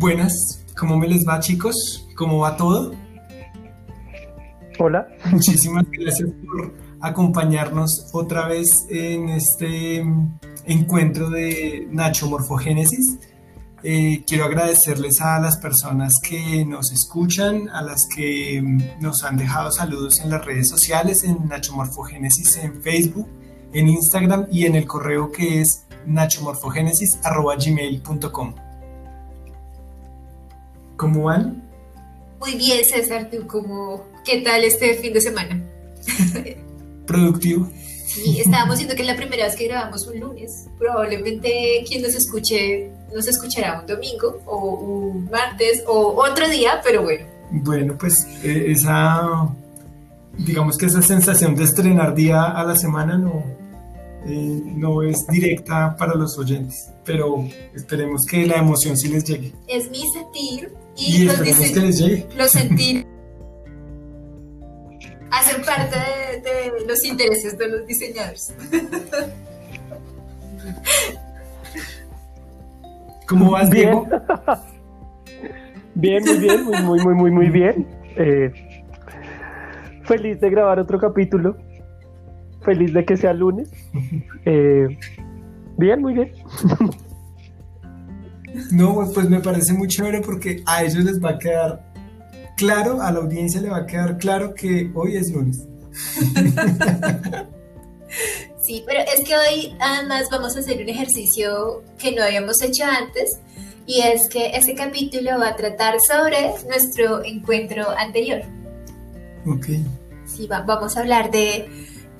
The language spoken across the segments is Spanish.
Buenas, ¿cómo me les va chicos? ¿Cómo va todo? Hola. Muchísimas gracias por acompañarnos otra vez en este encuentro de Nacho Morfogénesis. Eh, quiero agradecerles a las personas que nos escuchan, a las que nos han dejado saludos en las redes sociales, en Nacho Morfogénesis en Facebook, en Instagram y en el correo que es nachomorfogenesis.gmail.com. ¿Cómo van? Muy bien, César, ¿tú cómo, qué tal este fin de semana? Productivo. Sí, estábamos diciendo que es la primera vez que grabamos un lunes. Probablemente quien nos escuche nos escuchará un domingo o un martes o otro día, pero bueno. Bueno, pues eh, esa, digamos que esa sensación de estrenar día a la semana no, eh, no es directa para los oyentes, pero esperemos que la emoción sí les llegue. Es mi sentir y, los, que les llegue. los sentir hacen parte de, los intereses de los diseñadores. ¿Cómo vas, Diego? Bien, muy bien, muy, muy, muy, muy, muy bien. Eh, feliz de grabar otro capítulo. Feliz de que sea lunes. Eh, bien, muy bien. No, pues, me parece muy chévere porque a ellos les va a quedar claro, a la audiencia le va a quedar claro que hoy es lunes. Sí, pero es que hoy además vamos a hacer un ejercicio que no habíamos hecho antes y es que ese capítulo va a tratar sobre nuestro encuentro anterior. Ok. Sí, vamos a hablar de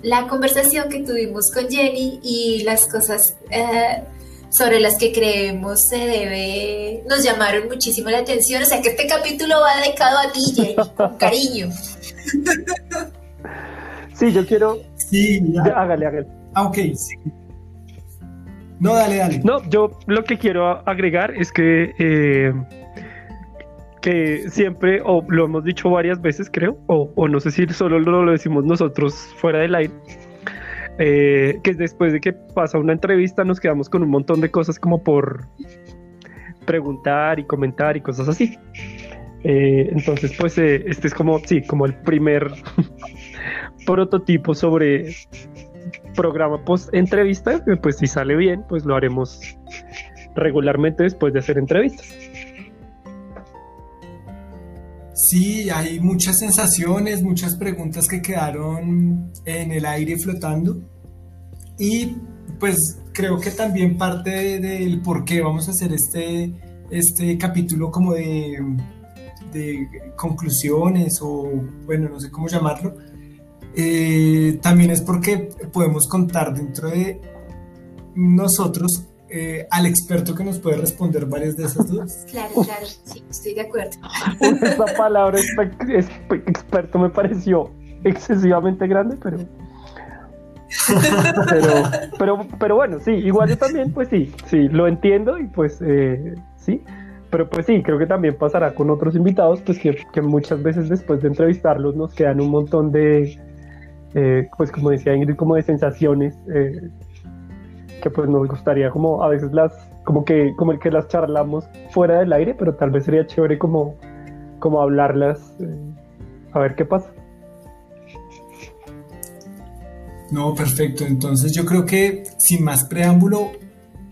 la conversación que tuvimos con Jenny y las cosas eh, sobre las que creemos se debe, nos llamaron muchísimo la atención. O sea que este capítulo va dedicado a ti, Jenny, con cariño. Sí, yo quiero. Sí, hágale, hágale. Ah, ok, sí. No, dale, dale. No, yo lo que quiero agregar es que. Eh, que siempre, o lo hemos dicho varias veces, creo, o, o no sé si solo lo, decimos nosotros fuera del aire, eh, que después de que pasa una entrevista nos quedamos con un montón de cosas como por preguntar y comentar y cosas así. Eh, entonces, pues eh, este es como, sí, como el primer prototipo sobre programa post entrevista, pues si sale bien, pues lo haremos regularmente después de hacer entrevistas. Sí, hay muchas sensaciones, muchas preguntas que quedaron en el aire flotando. Y pues creo que también parte del por qué vamos a hacer este, este capítulo como de, conclusiones o bueno, no sé cómo llamarlo, eh, también es porque podemos contar dentro de nosotros eh, al experto que nos puede responder varias de esas dudas. Claro, claro, sí, estoy de acuerdo. Esa palabra experto me pareció excesivamente grande, pero pero, pero, pero bueno, sí, igual yo también, pues sí, sí, lo entiendo y pues eh, sí, pero pues sí, creo que también pasará con otros invitados, pues que, que muchas veces después de entrevistarlos nos quedan un montón de, eh, pues como decía Ingrid, como de sensaciones eh, que pues nos gustaría como a veces las, como que, como el que las charlamos fuera del aire, pero tal vez sería chévere como, como hablarlas, a ver qué pasa. No, perfecto. Entonces yo creo que sin más preámbulo,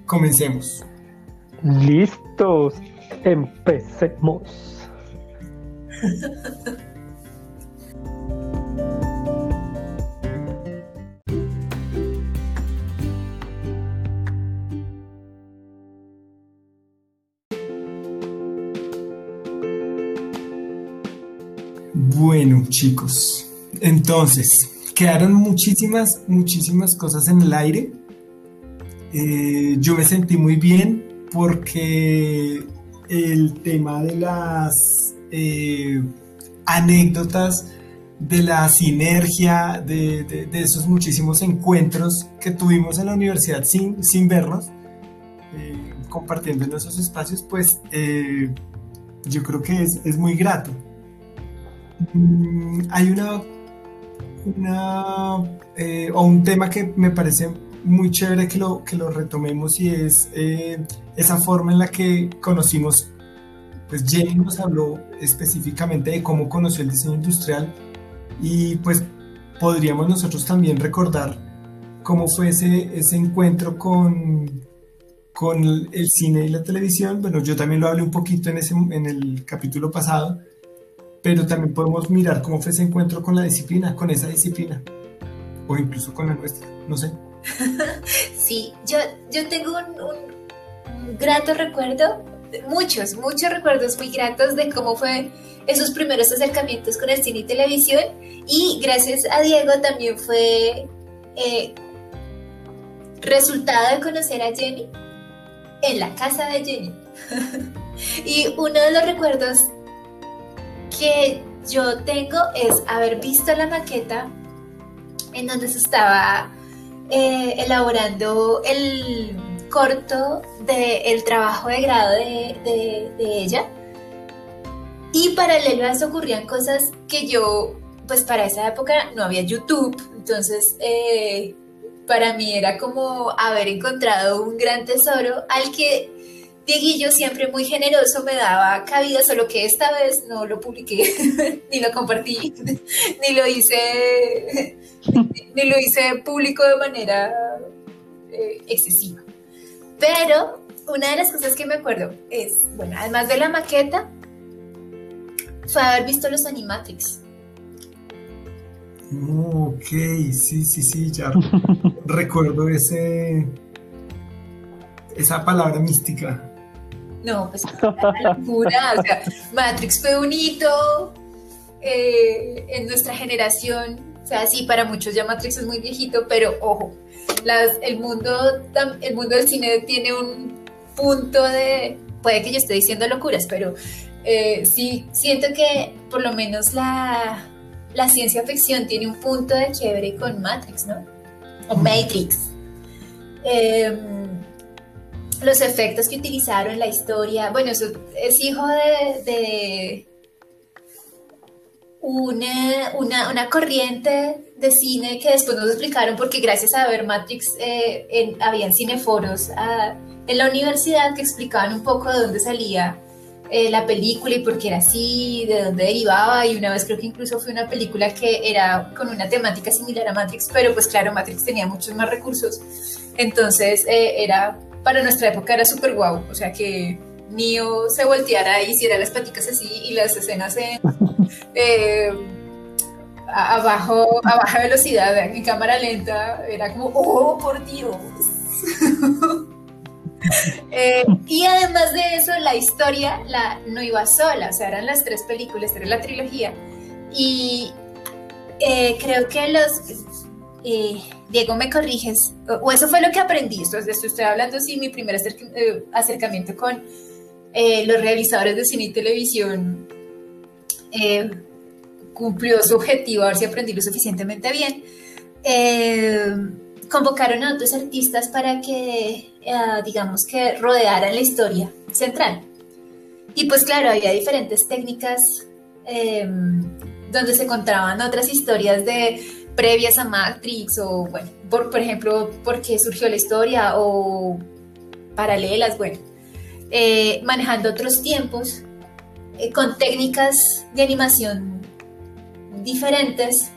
comencemos. Listos, empecemos. Bueno, chicos, entonces, quedaron muchísimas, muchísimas cosas en el aire. Eh, yo me sentí muy bien porque el tema de las eh, anécdotas, de la sinergia, de, esos muchísimos encuentros que tuvimos en la universidad sin, sin vernos, eh, compartiendo en esos espacios, pues yo creo que es, es muy grato. Mm, hay una eh, o un tema que me parece muy chévere que lo, que lo retomemos y es eh, esa forma en la que conocimos pues Jenny nos habló específicamente de cómo conoció el diseño industrial y pues podríamos nosotros también recordar cómo fue ese, ese encuentro con, con el cine y la televisión. Bueno, yo también lo hablé un poquito en, ese, en el capítulo pasado, pero también podemos mirar cómo fue ese encuentro con la disciplina, con esa disciplina, o incluso con la nuestra, no sé. Sí, yo, yo tengo un, un grato recuerdo muchos, muchos recuerdos muy gratos de cómo fue esos primeros acercamientos con el cine y televisión. Y gracias a Diego también fue eh, resultado de conocer a Jenny en la casa de Jenny. y uno de los recuerdos que yo tengo es haber visto la maqueta en donde se estaba eh, elaborando el corto del trabajo de grado de, ella. Y paralelo a eso ocurrían cosas que yo, pues para esa época no había YouTube, entonces eh, para mí era como haber encontrado un gran tesoro al que Dieguillo siempre muy generoso me daba cabida, solo que esta vez no lo publiqué, ni lo compartí, ni lo hice, ni, lo hice público de manera eh, excesiva. Pero una de las cosas que me acuerdo es, bueno, además de la maqueta, fue haber visto los Animatrix. Ok, sí, sí, sí, ya recuerdo ese esa palabra mística. No, pues una locura. O sea, Matrix fue un hito eh, en nuestra generación. O sea, sí, para muchos ya Matrix es muy viejito, pero ojo, el, mundo, el mundo del cine tiene un punto de, puede que yo esté diciendo locuras, pero eh, sí siento que por lo menos la, ciencia ficción tiene un punto de quiebre con Matrix, ¿no? O Matrix. Em, los efectos que utilizaron, la historia, bueno, es hijo de una, una, corriente de cine que después nos explicaron porque gracias a ver Matrix eh, en, habían cineforos ah, en la universidad que explicaban un poco de dónde salía eh, la película y por qué era así, de dónde derivaba. Y una vez creo que incluso fue una película que era con una temática similar a Matrix, pero pues claro, Matrix tenía muchos más recursos, entonces eh, era, para nuestra época era súper guau, o sea que Neo se volteara y hiciera las paticas así y las escenas en, eh, a, bajo, a baja velocidad, en cámara lenta, era como, oh, por Dios. Eh, y además de eso, la historia la, no iba sola, o sea, eran las tres películas, era la trilogía. Y eh, creo que los... Diego, me corriges, o, eso fue lo que aprendí, esto, estoy hablando, sí, mi primer acercamiento con eh, los realizadores de cine y televisión eh, cumplió su objetivo, a ver si aprendí lo suficientemente bien. Eh, convocaron a otros artistas para que, digamos que, rodearan la historia central. Y pues claro, había diferentes técnicas donde se contaban otras historias de previas a Matrix o, bueno, por, por ejemplo, por qué surgió la historia o paralelas, bueno. Eh, manejando otros tiempos, eh, con técnicas de animación diferentes,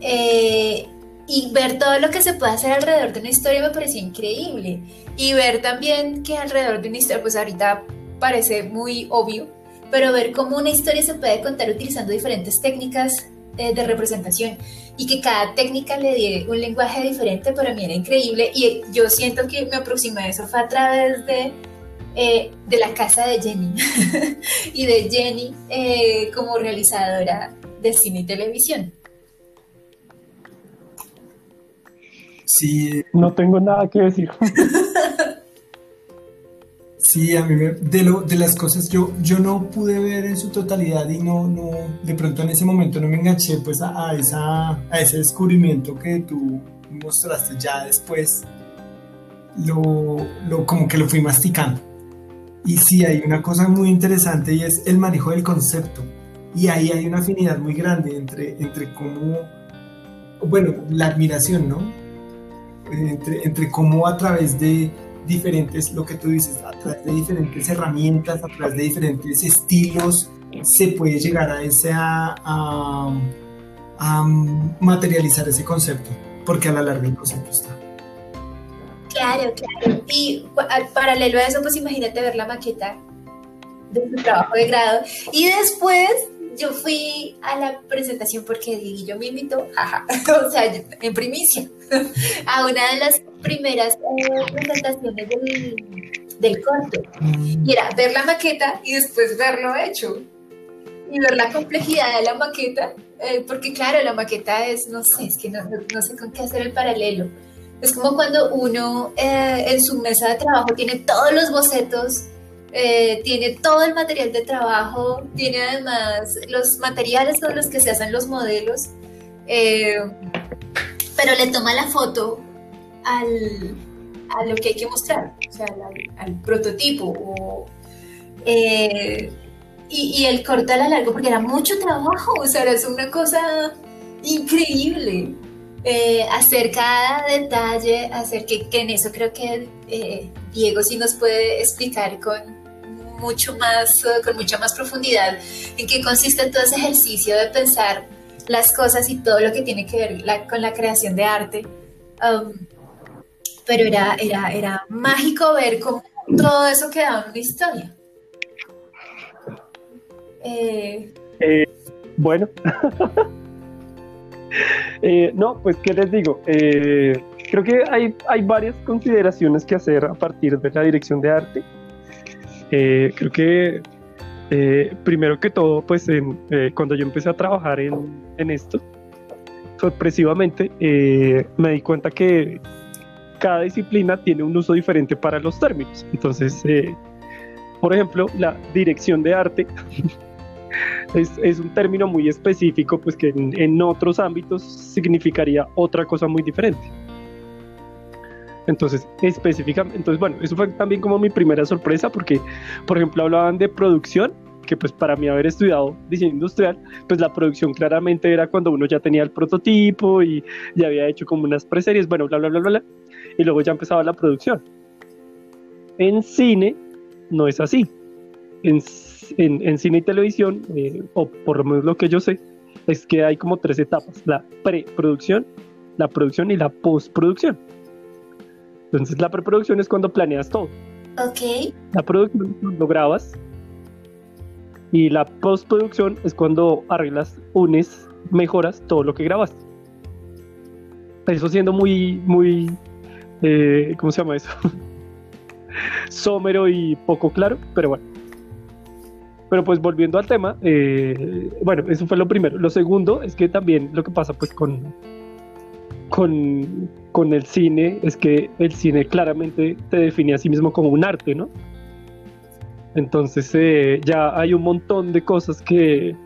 eh, y ver todo lo que se puede hacer alrededor de una historia me pareció increíble. Y ver también que alrededor de una historia, pues ahorita parece muy obvio, pero ver cómo una historia se puede contar utilizando diferentes técnicas de representación y que cada técnica le dé un lenguaje diferente para mí era increíble y yo siento que me aproximé a eso fue a través de eh, de la casa de Jenny y de Jenny eh, como realizadora de cine y televisión. Sí. No tengo nada que decir. Sí, a mí me, de, lo, de las cosas yo, yo no pude ver en su totalidad y no, no, de pronto en ese momento no me enganché pues a, esa, a ese descubrimiento que tú mostraste ya después, lo, lo, como que lo fui masticando. Y sí, hay una cosa muy interesante y es el manejo del concepto. Y ahí hay una afinidad muy grande entre, entre cómo, bueno, la admiración, ¿no? Entre, entre cómo a través de, diferentes, lo que tú dices, a través de diferentes herramientas, a través de diferentes estilos, se puede llegar a ese a, materializar ese concepto, porque a la larga el concepto está. Claro, claro. Y paralelo a eso, pues imagínate ver la maqueta de tu trabajo de grado. Y después yo fui a la presentación porque yo me invitó, o sea, en primicia, a una de las primeras eh, presentaciones del, del corto. Y era ver la maqueta y después verlo hecho. Y ver la complejidad de la maqueta, eh, porque claro, la maqueta es, no sé, es que no, no, sé con qué hacer el paralelo. Es como cuando uno eh, en su mesa de trabajo tiene todos los bocetos eh, tiene todo el material de trabajo, tiene además los materiales con los que se hacen los modelos, eh, pero le toma la foto al, a lo que hay que mostrar, o sea, al, prototipo. Eh, y, y, el corta a la largo, porque era mucho trabajo, o sea, es una cosa increíble. hacer cada detalle, hacer que, que en eso creo que Diego sí nos puede explicar con, mucho más, eh, con mucha más profundidad en qué consiste todo ese ejercicio de pensar las cosas y todo lo que tiene que ver con la creación de arte. Um, pero era, era, era mágico ver cómo todo eso quedaba en una historia. Eh, eh, bueno, no, pues, ¿qué les digo? creo que hay, hay varias consideraciones que hacer a partir de la dirección de arte. Eh, creo que eh, primero que todo, pues eh, cuando yo empecé a trabajar en, en esto, sorpresivamente me di cuenta que cada disciplina tiene un uso diferente para los términos. Entonces, por ejemplo, la dirección de arte es, un término muy específico, pues que en, en otros ámbitos significaría otra cosa muy diferente. Entonces, específicamente, entonces, bueno, eso fue también como mi primera sorpresa porque, por ejemplo, hablaban de producción, que pues para mí haber estudiado diseño industrial, pues la producción claramente era cuando uno ya tenía el prototipo y ya había hecho como unas preseries, bueno, bla, bla, bla, bla, bla, y luego ya empezaba la producción. En cine no es así. En, en, cine y televisión, eh, o por lo menos lo que yo sé, es que hay como tres etapas, la preproducción, la producción y la postproducción. Entonces la preproducción es cuando planeas todo. Ok. La producción lo grabas y la postproducción es cuando arreglas, unes, mejoras todo lo que grabaste. Eso siendo muy, muy, eh, ¿cómo se llama eso? Somero y poco claro, pero bueno. Pero pues volviendo al tema, eh, bueno, eso fue lo primero. Lo segundo es que también lo que pasa pues con, con, con el cine es que el cine claramente te define a sí mismo como un arte, ¿no? Entonces eh, ya hay un montón de cosas que,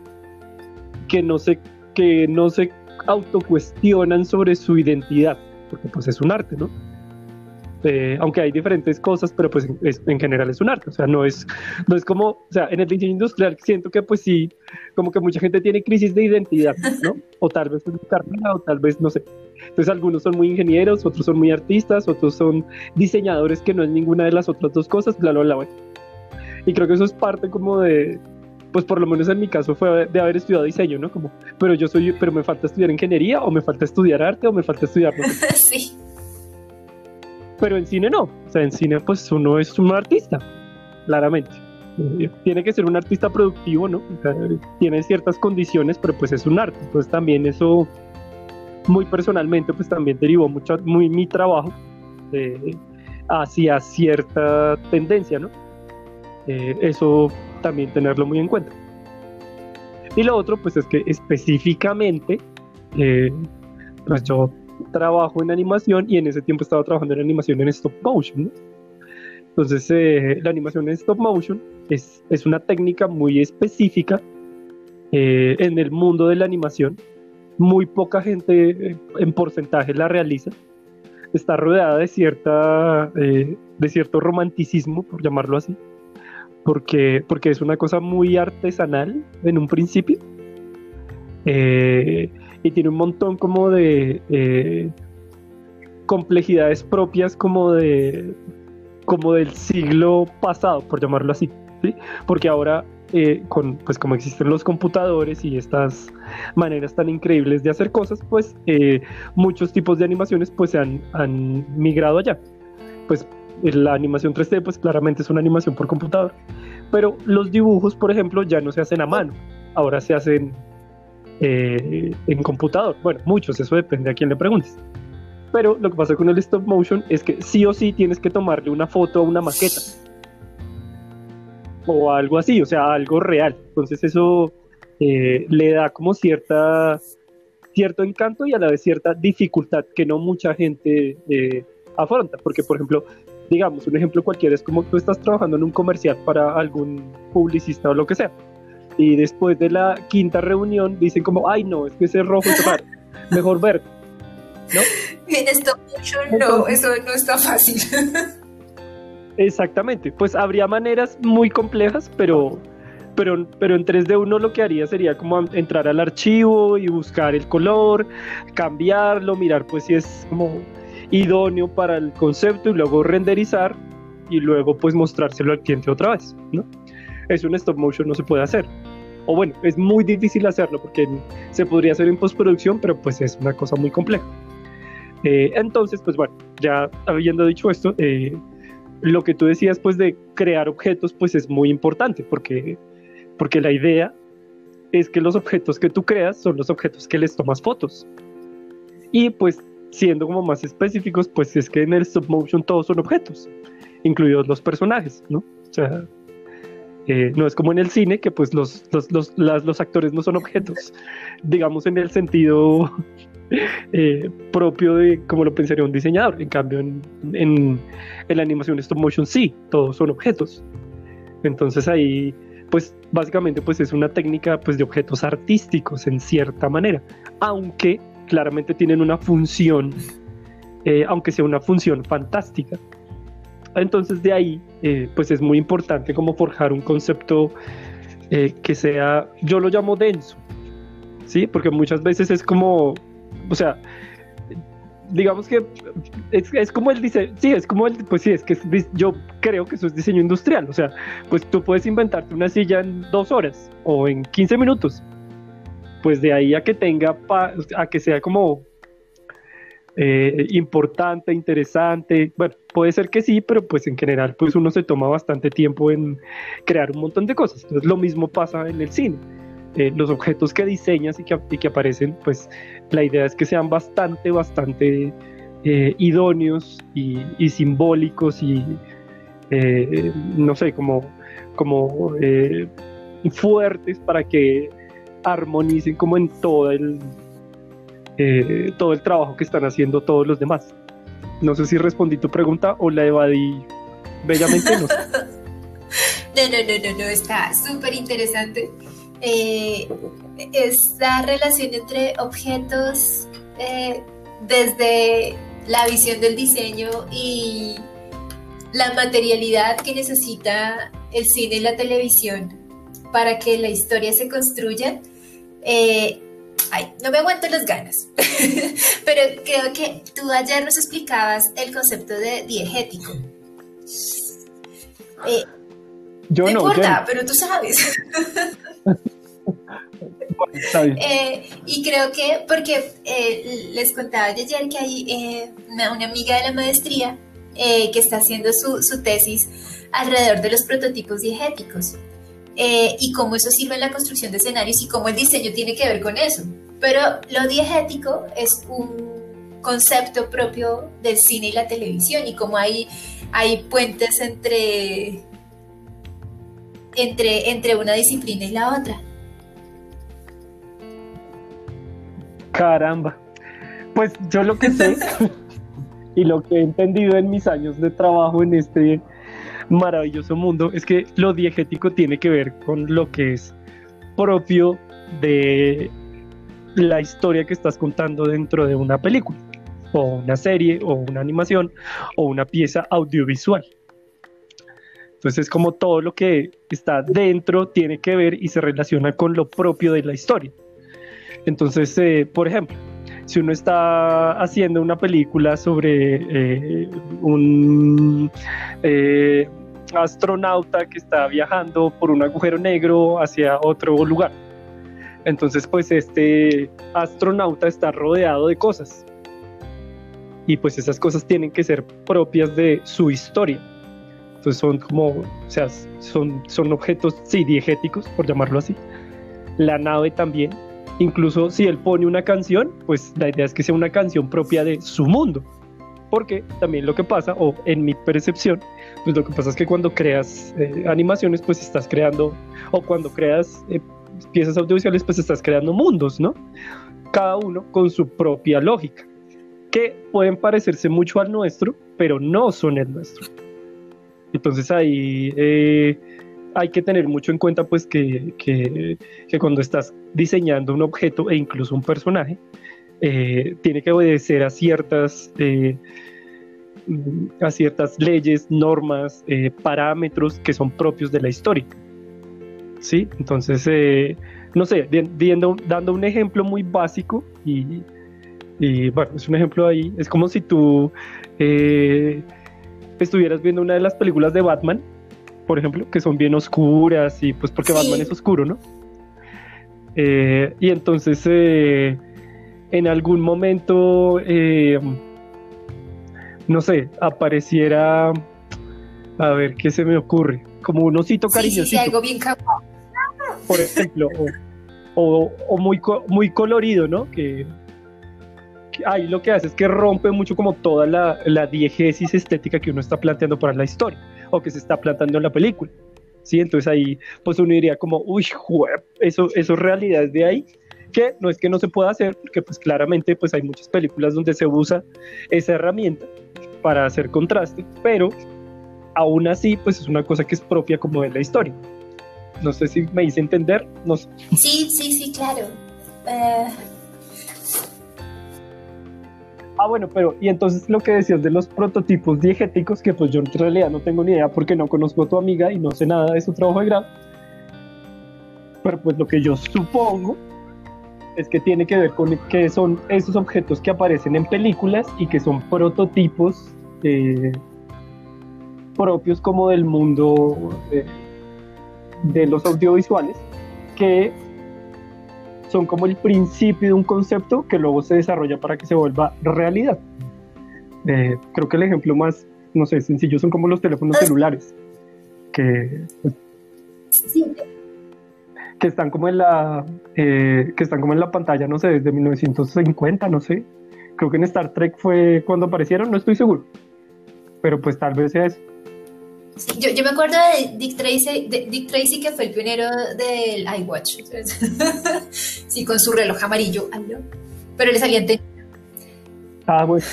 que, no se, que no se autocuestionan sobre su identidad, porque pues es un arte, ¿no? Eh, aunque hay diferentes cosas, pero pues en general es un arte, o sea, no es, no es como, o sea, en el diseño industrial siento que pues sí, como que mucha gente tiene crisis de identidad, ¿no? O tal vez es carrera, o tal vez, no sé. Entonces algunos son muy ingenieros, otros son muy artistas, otros son diseñadores que no es ninguna de las otras dos cosas, bla, bla, bla. Y creo que eso es parte como de, pues por lo menos en mi caso fue de haber estudiado diseño, ¿no? Como, pero yo soy, pero me falta estudiar ingeniería, o me falta estudiar arte, o me falta estudiar... sí pero en cine no. O sea, en cine pues uno es un artista, claramente. Tiene que ser un artista productivo, ¿no? tiene ciertas condiciones, pero pues es un arte. Entonces también eso, muy personalmente, pues también derivó mucho muy mi trabajo hacia cierta tendencia, ¿no? Eh, eso también tenerlo muy en cuenta. Y lo otro, pues es que específicamente, eh, pues yo trabajo en animación y en ese tiempo estaba trabajando en animación en stop motion. Entonces, eh, la animación en stop motion es, es una técnica muy específica eh, en el mundo de la animación. Muy poca gente eh, en porcentaje la realiza. Está rodeada de, cierta, de cierto romanticismo, por llamarlo así, porque, porque es una cosa muy artesanal en un principio. Eh, y tiene un montón como de eh, complejidades propias como de, como del siglo pasado, por llamarlo así, ¿sí? Porque ahora, eh, con, pues como existen los computadores y estas maneras tan increíbles de hacer cosas, pues eh, muchos tipos de animaciones pues se han, migrado allá. Pues la animación 3D pues claramente es una animación por computador, pero los dibujos, por ejemplo, ya no se hacen a mano, ahora se hacen eh, en computador. Bueno, muchos, eso depende a quién le preguntes. Pero lo que pasa con el stop motion es que sí o sí tienes que tomarle una foto a una maqueta. O algo así, o sea, algo real. Entonces eso eh, le da como cierta, cierto encanto y a la vez cierta dificultad que no mucha gente eh, afronta. Porque, por ejemplo, digamos, un ejemplo cualquiera es como tú estás trabajando en un comercial para algún publicista o lo que sea. Y después de la quinta reunión dicen como, ay no, es que ese rojo es raro, mejor verde. ¿No? En stop motion no, eso no está fácil. Exactamente, pues habría maneras muy complejas, pero, pero, pero en 3D uno lo que haría sería como entrar al archivo y buscar el color, cambiarlo, mirar pues si es como idóneo para el concepto y luego renderizar y luego pues mostrárselo al cliente otra vez, ¿no? Eso en stop motion no se puede hacer. O bueno, es muy difícil hacerlo porque se podría hacer en postproducción, pero pues es una cosa muy compleja. Eh, entonces, pues bueno, ya habiendo dicho esto, eh, lo que tú decías pues de crear objetos pues es muy importante porque, porque la idea es que los objetos que tú creas son los objetos que les tomas fotos. Y pues siendo como más específicos, pues es que en el stop motion todos son objetos, incluidos los personajes, ¿no? O sea, eh, no es como en el cine, que pues los, los, los, los, actores no son objetos, digamos en el sentido eh, propio de como lo pensaría un diseñador. En cambio, en, en, la animación stop motion sí, todos son objetos. Entonces ahí, pues básicamente pues es una técnica pues de objetos artísticos en cierta manera, aunque claramente tienen una función, eh, aunque sea una función fantástica. Entonces de ahí, eh, pues es muy importante como forjar un concepto que sea, yo lo llamo denso, ¿sí? Porque muchas veces es como, o sea, digamos que es, es, como el diseño, sí, es como el, pues sí, es que yo creo que eso es diseño industrial, o sea, pues tú puedes inventarte una silla en dos horas o en 15 minutos, pues de ahí a que tenga, a que sea como eh, importante, interesante, bueno, puede ser que sí, pero pues en general pues uno se toma bastante tiempo en crear un montón de cosas. Entonces lo mismo pasa en el cine. Eh, los objetos que diseñas y que, que, aparecen, pues la idea es que sean bastante, bastante eh, idóneos y, simbólicos y no sé, como, como fuertes para que armonicen como en todo el, eh, todo el trabajo que están haciendo todos los demás. No sé si respondí tu pregunta o la evadí bellamente. No, no, no, no, no, está súper interesante. Eh, esta relación entre objetos eh, desde la visión del diseño y la materialidad que necesita el cine y la televisión para que la historia se construya eh, ay, no me aguanto las ganas, pero creo que tú ayer nos explicabas el concepto de diegético. Eh, yo no, importa, pero tú sabes. Eh, y creo que, porque les contaba ayer que hay una, amiga de la maestría que está haciendo su, su tesis alrededor de los prototipos diegéticos. Eh, y cómo eso sirve en la construcción de escenarios y cómo el diseño tiene que ver con eso. Pero lo diegético es un concepto propio del cine y la televisión y cómo hay, hay puentes entre, entre, entre una disciplina y la otra. Caramba. Pues yo lo que sé y lo que he entendido en mis años de trabajo en este maravilloso mundo es que lo diegético tiene que ver con lo que es propio de la historia que estás contando dentro de una película o una serie o una animación o una pieza audiovisual. Entonces es como todo lo que está dentro tiene que ver y se relaciona con lo propio de la historia. Entonces, eh, por ejemplo, si uno está haciendo una película sobre eh, un eh, astronauta que está viajando por un agujero negro hacia otro lugar. Entonces, pues este astronauta está rodeado de cosas. Y pues esas cosas tienen que ser propias de su historia. Entonces son como, o sea, son, son objetos, sí, diegéticos, por llamarlo así. La nave también. Incluso si él pone una canción, pues la idea es que sea una canción propia de su mundo. Porque también lo que pasa, o en mi percepción, pues lo que pasa es que cuando creas eh, animaciones, pues estás creando, o cuando creas eh, piezas audiovisuales, pues estás creando mundos, ¿no? Cada uno con su propia lógica, que pueden parecerse mucho al nuestro, pero no son el nuestro. Entonces ahí eh, hay que tener mucho en cuenta pues que, que, cuando estás diseñando un objeto e incluso un personaje, tiene que obedecer a ciertas a ciertas leyes, normas, eh, parámetros que son propios de la historia. ¿Sí? Entonces, eh, no sé, viendo, dando un ejemplo muy básico y, bueno, es un ejemplo ahí, es como si tú eh, estuvieras viendo una de las películas de Batman, por ejemplo, que son bien oscuras y pues porque Batman es oscuro, ¿no? y entonces en algún momento no sé, apareciera, a ver, ¿qué se me ocurre? Como un osito cariñosito. Sí, algo bien Por ejemplo, o, muy, muy colorido, ¿no? Que, ahí lo que hace es que rompe mucho como toda la, la diegesis estética que uno está planteando para la historia o que se está planteando en la película. ¿sí? Entonces ahí pues uno diría como, uy, eso, eso es realidad de ahí, que no es que no se pueda hacer, porque pues claramente pues hay muchas películas donde se usa esa herramienta, para hacer contraste, pero aún así, pues es una cosa que es propia como de la historia. No sé si me hice entender, no sé. Sí, sí, sí, claro. Eh, ah, bueno, pero y entonces lo que decías de los prototipos diegéticos, que pues yo en realidad no tengo ni idea porque no conozco a tu amiga y no sé nada de su trabajo de grado. Pero pues lo que yo supongo es que tiene que ver con que son esos objetos que aparecen en películas y que son prototipos eh, propios como del mundo de, los audiovisuales que son como el principio de un concepto que luego se desarrolla para que se vuelva realidad. Eh, creo que el ejemplo más, no sé, sencillo son como los teléfonos celulares, que pues, que están como en la eh, que están como en la pantalla, no sé, desde 1950, no sé. Creo que en Star Trek fue cuando aparecieron, no estoy seguro. Pero pues tal vez sea eso. Yo, yo, me acuerdo de Dick Tracy, de Dick Tracy que fue el pionero del iWatch. sí, con su reloj amarillo. Pero le salía en Ah, bueno.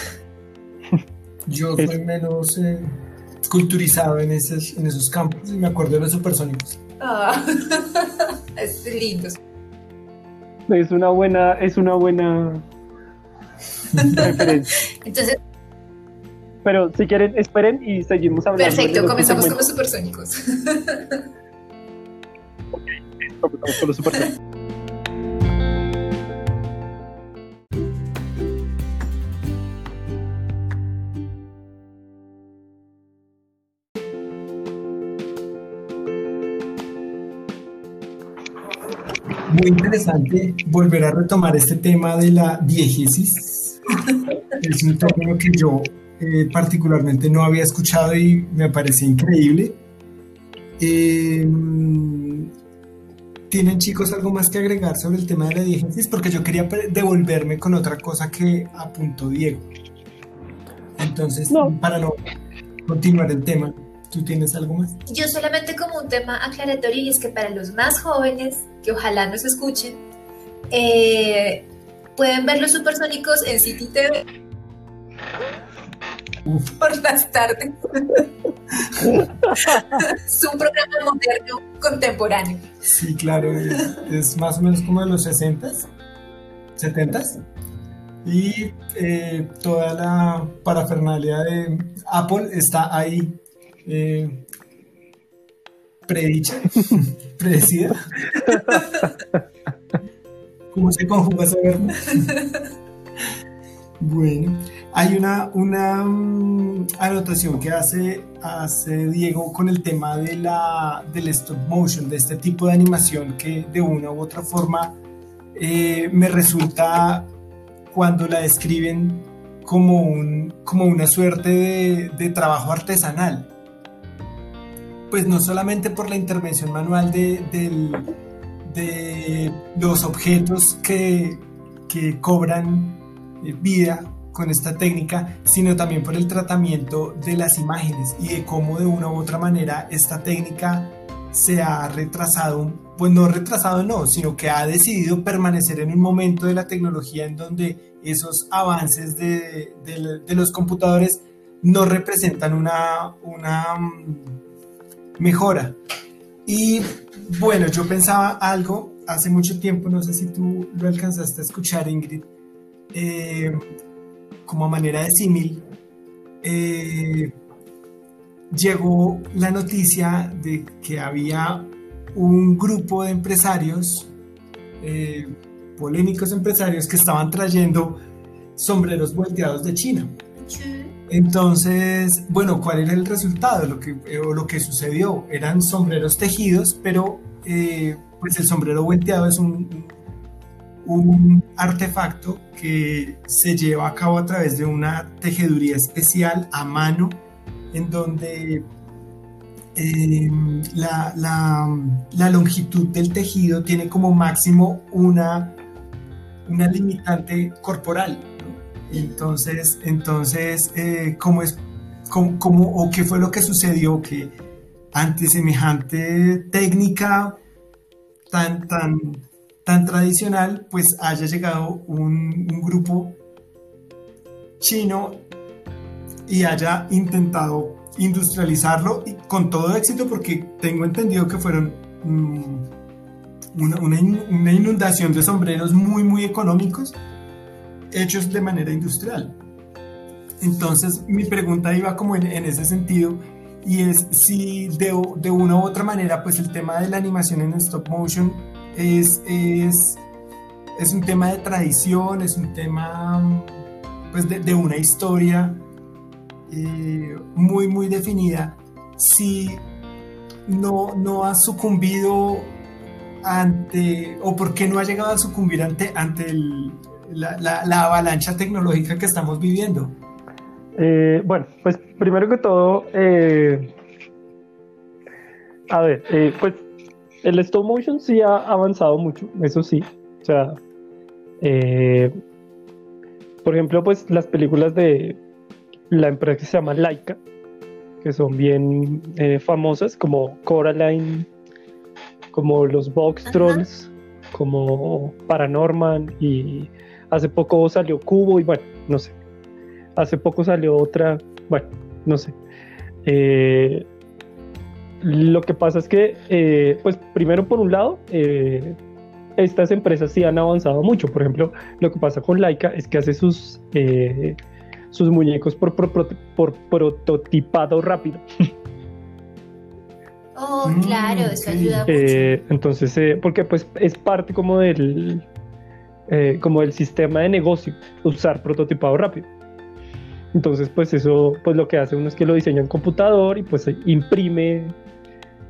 Yo soy menos eh, culturizado en esos, en esos campos y me acuerdo de los supersónicos. Ah. es lindo. Es una buena, es una buena referencia. Entonces. Pero si quieren, esperen y seguimos hablando. Perfecto, comenzamos con los supersónicos. ok, comenzamos con los supersónicos. muy interesante volver a retomar este tema de la diegesis. es un término que yo eh, particularmente no había escuchado y me parece increíble. Em, ¿Tienen chicos algo más que agregar sobre el tema de la diegesis? Porque yo quería devolverme con otra cosa que apuntó Diego. Entonces, para no continuar el tema, ¿Tú tienes algo más? Yo solamente como un tema aclaratorio y es que para los más jóvenes, que ojalá nos escuchen, eh, pueden ver los supersónicos en City TV por las tardes. es un programa moderno contemporáneo. Sí, claro, es, más o menos como de los 60s, 70s. Y eh, toda la parafernalia de Apple está ahí eh, predicha, predecida. ¿Cómo se conjuga ese verbo? Bueno, hay una, mm, anotación que hace, Diego con el tema de la, del stop motion, de este tipo de animación que de una u otra forma eh, me resulta cuando la describen como, un, como una suerte de, trabajo artesanal. Pues no solamente por la intervención manual de, los objetos que, que cobran eh, vida con esta técnica, sino también por el tratamiento de las imágenes y de cómo de una u otra manera esta técnica se ha retrasado, pues no retrasado no, sino que ha decidido permanecer en un momento de la tecnología en donde esos avances de, de, los computadores no representan una, una mm, mejora. Y bueno, yo pensaba algo hace mucho tiempo, no sé si tú lo alcanzaste a escuchar, Ingrid, eh, como manera de símil, eh, llegó la noticia de que había un grupo de empresarios, eh, polémicos empresarios, que estaban trayendo sombreros volteados de China. Entonces, bueno, ¿cuál era el resultado? Lo que, o lo que sucedió eran sombreros tejidos, pero pues el sombrero volteado es un, un artefacto que se lleva a cabo a través de una tejeduría especial a mano, en donde em, la, longitud del tejido tiene como máximo una, una limitante corporal. Entonces, entonces eh, ¿cómo es, cómo, o qué fue lo que sucedió? Que ante semejante técnica tan, tan tan tradicional, pues haya llegado un, grupo chino y haya intentado industrializarlo con todo éxito porque tengo entendido que fueron mm, una, inundación de sombreros muy muy económicos hechos de manera industrial. Entonces mi pregunta iba como en, ese sentido y es si de, de, una u otra manera pues el tema de la animación en stop motion es, es, un tema de tradición, es un tema pues, de, una historia eh, muy, muy definida. Si no, no ha sucumbido ante, o por qué no ha llegado a sucumbir ante, ante la, avalancha tecnológica que estamos viviendo. Eh, bueno, pues primero que todo, eh, a ver, pues el stop motion sí ha avanzado mucho, eso sí. O sea, eh, por ejemplo, pues las películas de la empresa que se llama Laika, que son bien eh, famosas, como Coraline, como los Box Trolls, como Paranorman, y hace poco salió Cubo, y bueno, no sé. Hace poco salió otra, bueno, no sé. Eh, lo que pasa es que, eh, pues primero por un lado, eh, estas empresas sí han avanzado mucho. Por ejemplo, lo que pasa con Laika es que hace sus, eh, sus muñecos por, por, prototipado rápido. Oh, claro, eso ayuda mucho. entonces, porque pues es parte como del, como del sistema de negocio, usar prototipado rápido. Entonces, pues eso, pues lo que hace uno es que lo diseña en computador y pues imprime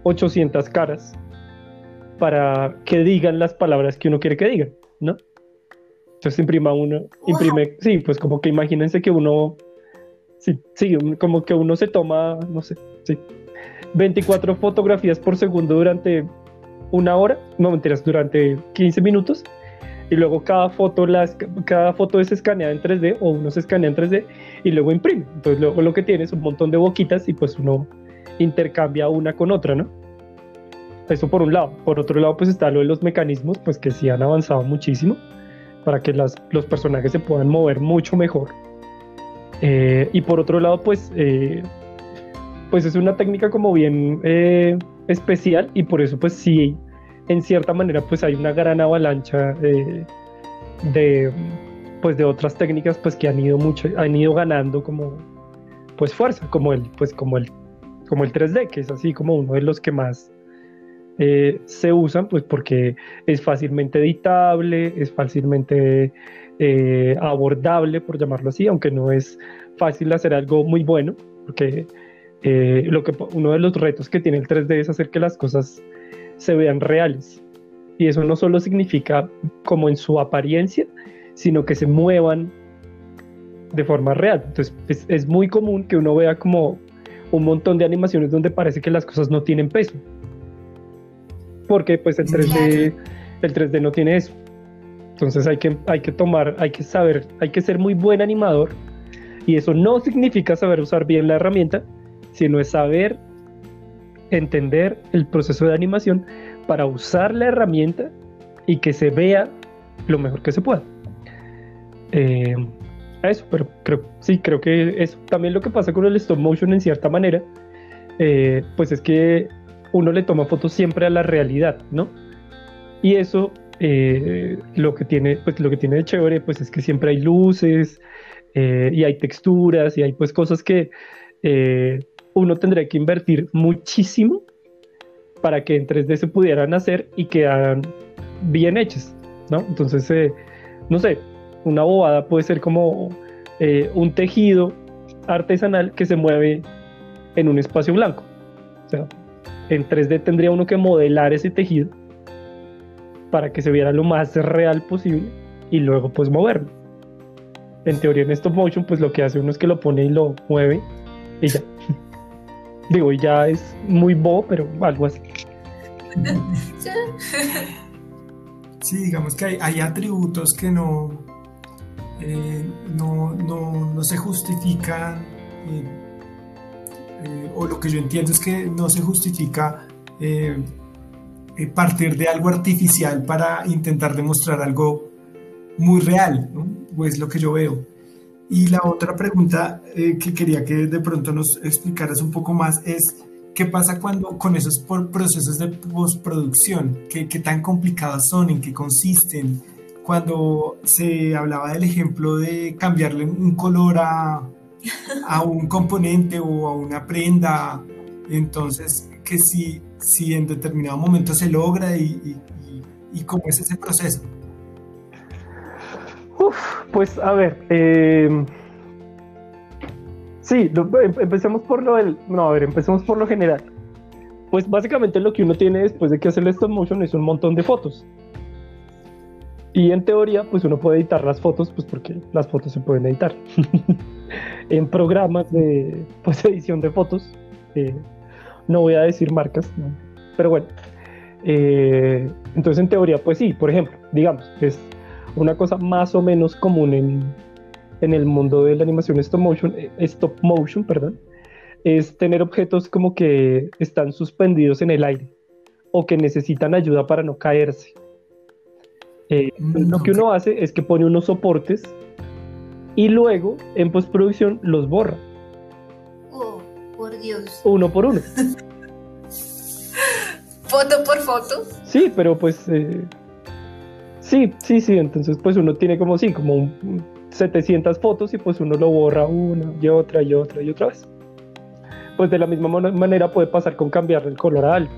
800 caras para que digan las palabras que uno quiere que digan, ¿no? Entonces imprima uno, imprime, sí, pues como que imagínense que uno, sí, sí, como que uno se toma, no sé, sí, 24 fotografías por segundo durante una hora, no mentiras, durante 15 minutos, y luego cada foto, las, cada foto es escaneada en 3D o uno se escanea en 3D y luego imprime. Entonces luego lo que tiene es un montón de boquitas y pues uno intercambia una con otra, ¿no? Eso por un lado. Por otro lado, pues está lo de los mecanismos, pues que sí han avanzado muchísimo para que las, los personajes se puedan mover mucho mejor. Eh, y por otro lado, pues, eh, pues es una técnica como bien eh, especial y por eso, pues sí, en cierta manera, pues hay una gran avalancha de, pues de otras técnicas, pues que han ido mucho, han ido ganando como, pues fuerza, como el, pues como el como el 3D, que es así como uno de los que más eh, se usan pues porque es fácilmente editable, es fácilmente eh, abordable, por llamarlo así, aunque no es fácil hacer algo muy bueno, porque eh, lo que, uno de los retos que tiene el 3D es hacer que las cosas se vean reales. Y eso no solo significa como en su apariencia, sino que se muevan de forma real. Entonces es, es muy común que uno vea como un montón de animaciones donde parece que las cosas no tienen peso porque pues el 3D, el 3D no tiene eso. Entonces hay que, hay que tomar, hay que saber, hay que ser muy buen animador y eso no significa saber usar bien la herramienta, sino es saber entender el proceso de animación para usar la herramienta y que se vea lo mejor que se pueda. Eh, eso, pero creo, sí, creo que eso también lo que pasa con el stop motion en cierta manera, eh, pues es que uno le toma fotos siempre a la realidad, ¿no? Y eso eh, lo que tiene, pues lo que tiene de chévere, pues es que siempre hay luces eh, y hay texturas y hay pues cosas que eh, uno tendría que invertir muchísimo para que en 3D se pudieran hacer y quedan bien hechas, ¿no? Entonces, no sé, una bobada puede ser como un tejido artesanal que se mueve en un espacio blanco. O sea, en 3D tendría uno que modelar ese tejido para que se viera lo más real posible y luego pues moverlo. En teoría en stop motion pues lo que hace uno es que lo pone y lo mueve y ya. Digo, y ya es muy bobo, pero algo así. Sí, digamos que hay, atributos que no, eh, no, no, se justifican. Eh, eh, o lo que yo entiendo es que no se justifica eh, eh, partir de algo artificial para intentar demostrar algo muy real, ¿no? pues lo que yo veo. Y la otra pregunta que quería que de pronto nos explicaras un poco más es, ¿qué pasa cuando con esos procesos de postproducción? ¿Qué, qué tan complicados son? ¿En qué consisten? Cuando se hablaba del ejemplo de cambiarle un color a, a un componente o a una prenda. Entonces, que si, si en determinado momento se logra y, cómo es ese proceso. Pues a ver, eh, sí, em, empecemos por lo del, no, a ver, empecemos por lo general. Pues básicamente lo que uno tiene después de que hace el stop motion es un montón de fotos. Y en teoría, pues uno puede editar las fotos, pues porque las fotos se pueden editar. en programas de pues, edición de fotos. Eh, no voy a decir marcas, pero bueno. Eh, entonces, en teoría, pues sí, por ejemplo, digamos, es una cosa más o menos común en, en el mundo de la animación stop motion, eh, stop motion, perdón, es tener objetos como que están suspendidos en el aire o que necesitan ayuda para no caerse. Mm, lo que uno hace es que pone unos soportes y luego en postproducción los borra. Oh, por Dios. Uno por uno. foto por foto. Sí, pero pues eh, sí, sí, sí, entonces pues uno tiene como sí, como 700 fotos y pues uno lo borra una y otra y otra y otra vez. Pues de la misma manera puede pasar con cambiarle el color a algo.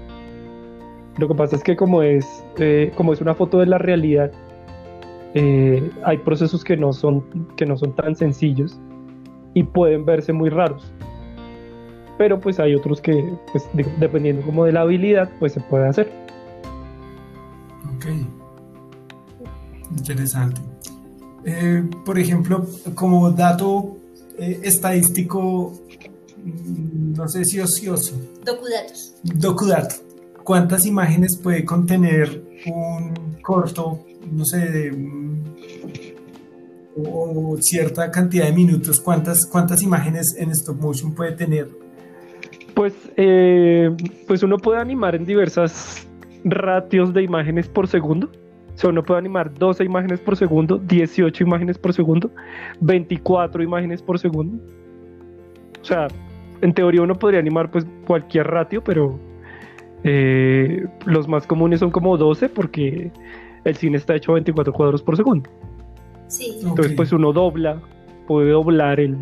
Lo que pasa es que como es, eh, como es una foto de la realidad, eh, hay procesos que no, son, que no son tan sencillos y pueden verse muy raros. Pero pues hay otros que, pues, dependiendo como de la habilidad, pues se puede hacer. Interesante. Eh, por ejemplo, como dato eh, estadístico, mm, no sé si ocioso. Docudatos. Docudato. ¿Cuántas imágenes puede contener un corto no sé, de, o, cierta cantidad de minutos, ¿cuántas, ¿cuántas imágenes en stop motion puede tener? Pues, eh, pues uno puede animar en diversas ratios de imágenes por segundo. O sea, uno puede animar 12 imágenes por segundo, 18 imágenes por segundo, 24 imágenes por segundo. O sea, en teoría uno podría animar pues cualquier ratio, pero eh, los más comunes son como 12 porque el cine está hecho a 24 cuadros por segundo. Sí. Entonces, pues uno dobla, puede doblar el,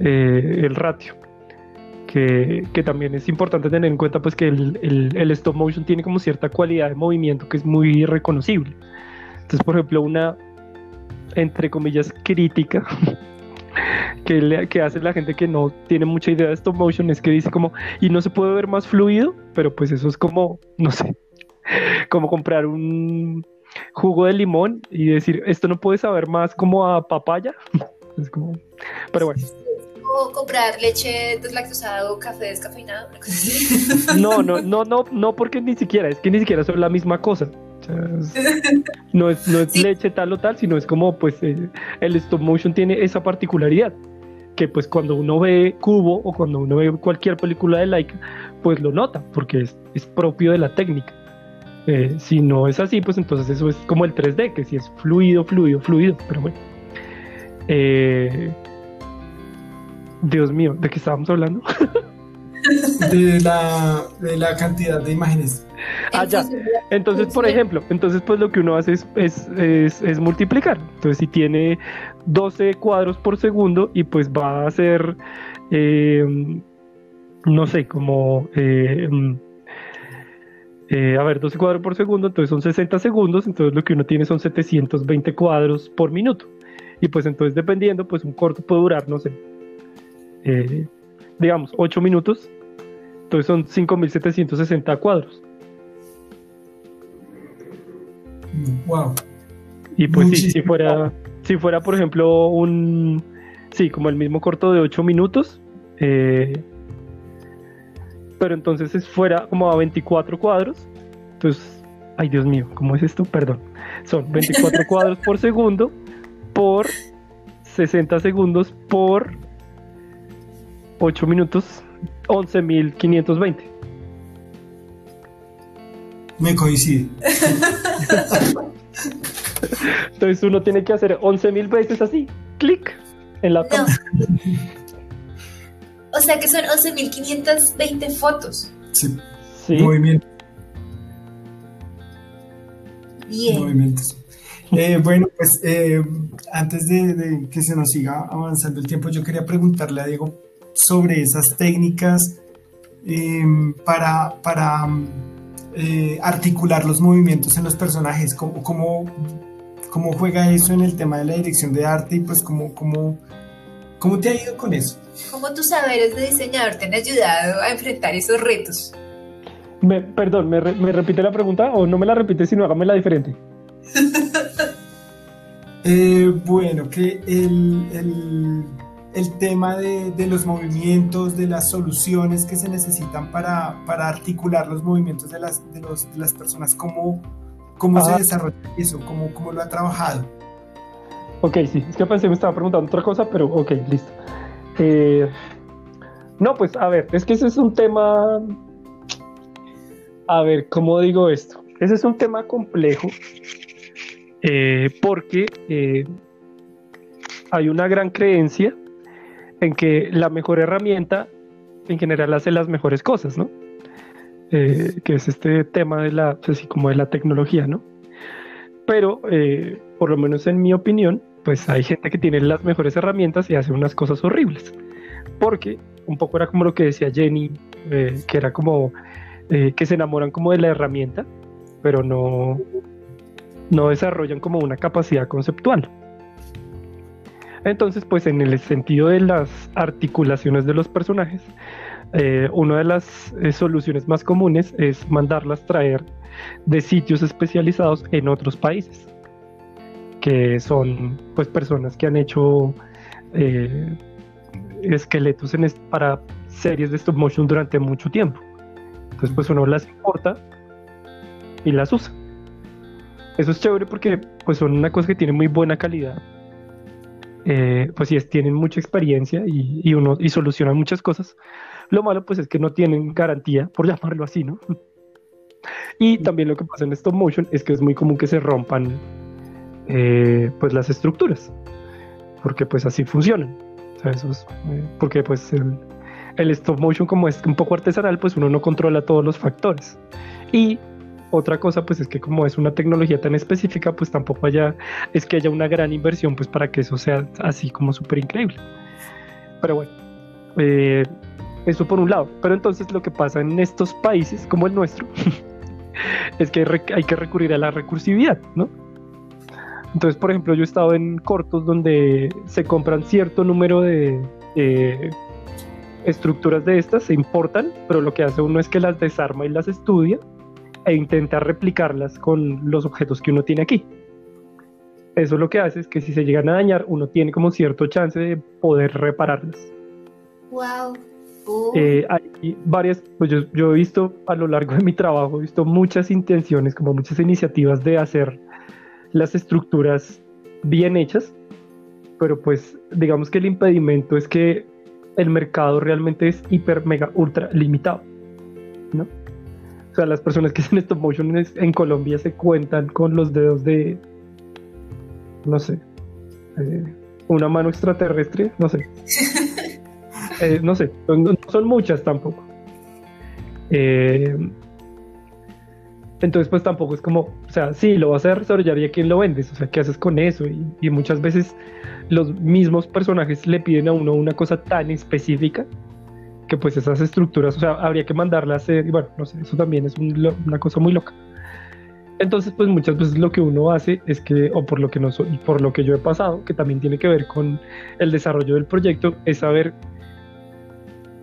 eh, el ratio. Que, que, también es importante tener en cuenta pues que el, el, el, stop motion tiene como cierta cualidad de movimiento que es muy reconocible. Entonces, por ejemplo, una, entre comillas, crítica que, le, que hace la gente que no tiene mucha idea de stop motion es que dice como, y no se puede ver más fluido, pero pues eso es como, no sé, como comprar un jugo de limón y decir, esto no puede saber más como a papaya. es como, pero bueno. O comprar leche deslactosada o café descafeinado. No, no, no, no, no, porque ni siquiera, es que ni siquiera son la misma cosa. no es, no es leche tal o tal, sino es como pues eh, el stop motion tiene esa particularidad que pues cuando uno ve Cubo o cuando uno ve cualquier película de Laika, pues lo nota, porque es, es propio de la técnica. Eh, si no es así, pues entonces eso es como el 3D, que si es fluido, fluido, fluido, pero bueno. Eh, Dios mío, ¿de qué estábamos hablando? de, la, de la cantidad de imágenes. Ah, ya. Entonces, por ejemplo, entonces pues lo que uno hace es, es, es, es, multiplicar. Entonces, si tiene 12 cuadros por segundo y pues va a ser, eh, no sé, como... Eh, eh, a ver, 12 cuadros por segundo, entonces son 60 segundos, entonces lo que uno tiene son 720 cuadros por minuto. Y pues entonces dependiendo, pues un corto puede durar, no sé, eh, digamos, 8 minutos, entonces son 5760 cuadros. Wow. Y pues sí, si fuera, si fuera, por ejemplo, un, sí, como el mismo corto de 8 minutos, eh, pero entonces es fuera como a 24 cuadros, entonces, ay Dios mío, ¿cómo es esto? Perdón, son 24 cuadros por segundo por 60 segundos por 8 minutos, 11.520. Me coincide. Entonces uno tiene que hacer 11.000 veces así, clic en la no. O sea que son 11.520 fotos. Sí. sí. Movimiento. Bien. Movimientos. Eh, bueno, pues eh, antes de, de, que se nos siga avanzando el tiempo, yo quería preguntarle a Diego sobre esas técnicas eh, para, para eh, articular los movimientos en los personajes, cómo, cómo, cómo, juega eso en el tema de la dirección de arte y pues cómo, cómo, cómo te ha ido con eso. ¿Cómo tus saberes de diseñador te han ayudado a enfrentar esos retos? Me, perdón, ¿me, ¿me, repite la pregunta o no me la repite, sino hágamela diferente? eh, bueno, que el, el, el tema de, de, los movimientos, de las soluciones que se necesitan para, para articular los movimientos de las, de los, de las personas, cómo, cómo se desarrolla eso, cómo, cómo lo ha trabajado. Ok, sí, es que pensé me estaba preguntando otra cosa, pero ok, listo. Eh, no, pues a ver, es que ese es un tema a ver, ¿cómo digo esto? Ese es un tema complejo eh, porque eh, hay una gran creencia en que la mejor herramienta en general hace las mejores cosas, ¿no? Eh, que es este tema de la, así como de la tecnología, ¿no? Pero, eh, por lo menos en mi opinión, pues hay gente que tiene las mejores herramientas y hace unas cosas horribles. Porque un poco era como lo que decía Jenny, eh, que era como que se enamoran como de la herramienta, pero no, no desarrollan como una capacidad conceptual. Entonces, pues en el sentido de las articulaciones de los personajes, eh, una de las eh, soluciones más comunes es mandarlas traer de sitios especializados en otros países, que son pues personas que han hecho eh, esqueletos en para series de stop motion durante mucho tiempo. Entonces pues uno las importa y las usa. Eso es chévere porque pues son una cosa que tiene muy buena calidad eh, pues sí, tienen mucha experiencia y, y, uno, y solucionan muchas cosas. Lo malo pues es que no tienen garantía, por llamarlo así, ¿no? Y también lo que pasa en stop motion es que es muy común que se rompan eh, pues las estructuras, porque pues así funcionan. O sea, eso es, eh, porque pues el, el stop motion como es un poco artesanal, pues uno no controla todos los factores. Y otra cosa, pues es que como es una tecnología tan específica, pues tampoco haya, es que haya una gran inversión, pues para que eso sea así como súper increíble. Pero bueno, eh, Eso por un lado. Pero entonces lo que pasa en estos países como el nuestro es que hay que recurrir a la recursividad, ¿no? Entonces, por ejemplo, yo he estado en cortos donde se compran cierto número de estructuras de estas, se importan, pero lo que hace uno es que las desarma y las estudia e intenta replicarlas con los objetos que uno tiene aquí. Eso lo que hace es que si se llegan a dañar, uno tiene como cierto chance de poder repararlas. Wow. Eh, hay varias, pues yo, yo, he visto a lo largo de mi trabajo, he visto muchas intenciones, como muchas iniciativas de hacer las estructuras bien hechas, pero pues digamos que el impedimento es que el mercado realmente es hiper, mega, ultra limitado. O sea, las personas que hacen stop motion en Colombia se cuentan con los dedos de, no sé, eh, una mano extraterrestre, no sé. Eh, no sé, no, son muchas tampoco. Eh, entonces, pues tampoco es como, o sea, sí, lo vas a desarrollar y a quién lo vendes, o sea, ¿qué haces con eso? Y, muchas veces los mismos personajes le piden a uno una cosa tan específica que pues esas estructuras, o sea, habría que mandarlas, y bueno, no sé, eso también es una cosa muy loca. Entonces, pues muchas veces lo que uno hace es que, o por lo que, no, por lo que yo he pasado, que también tiene que ver con el desarrollo del proyecto, es saber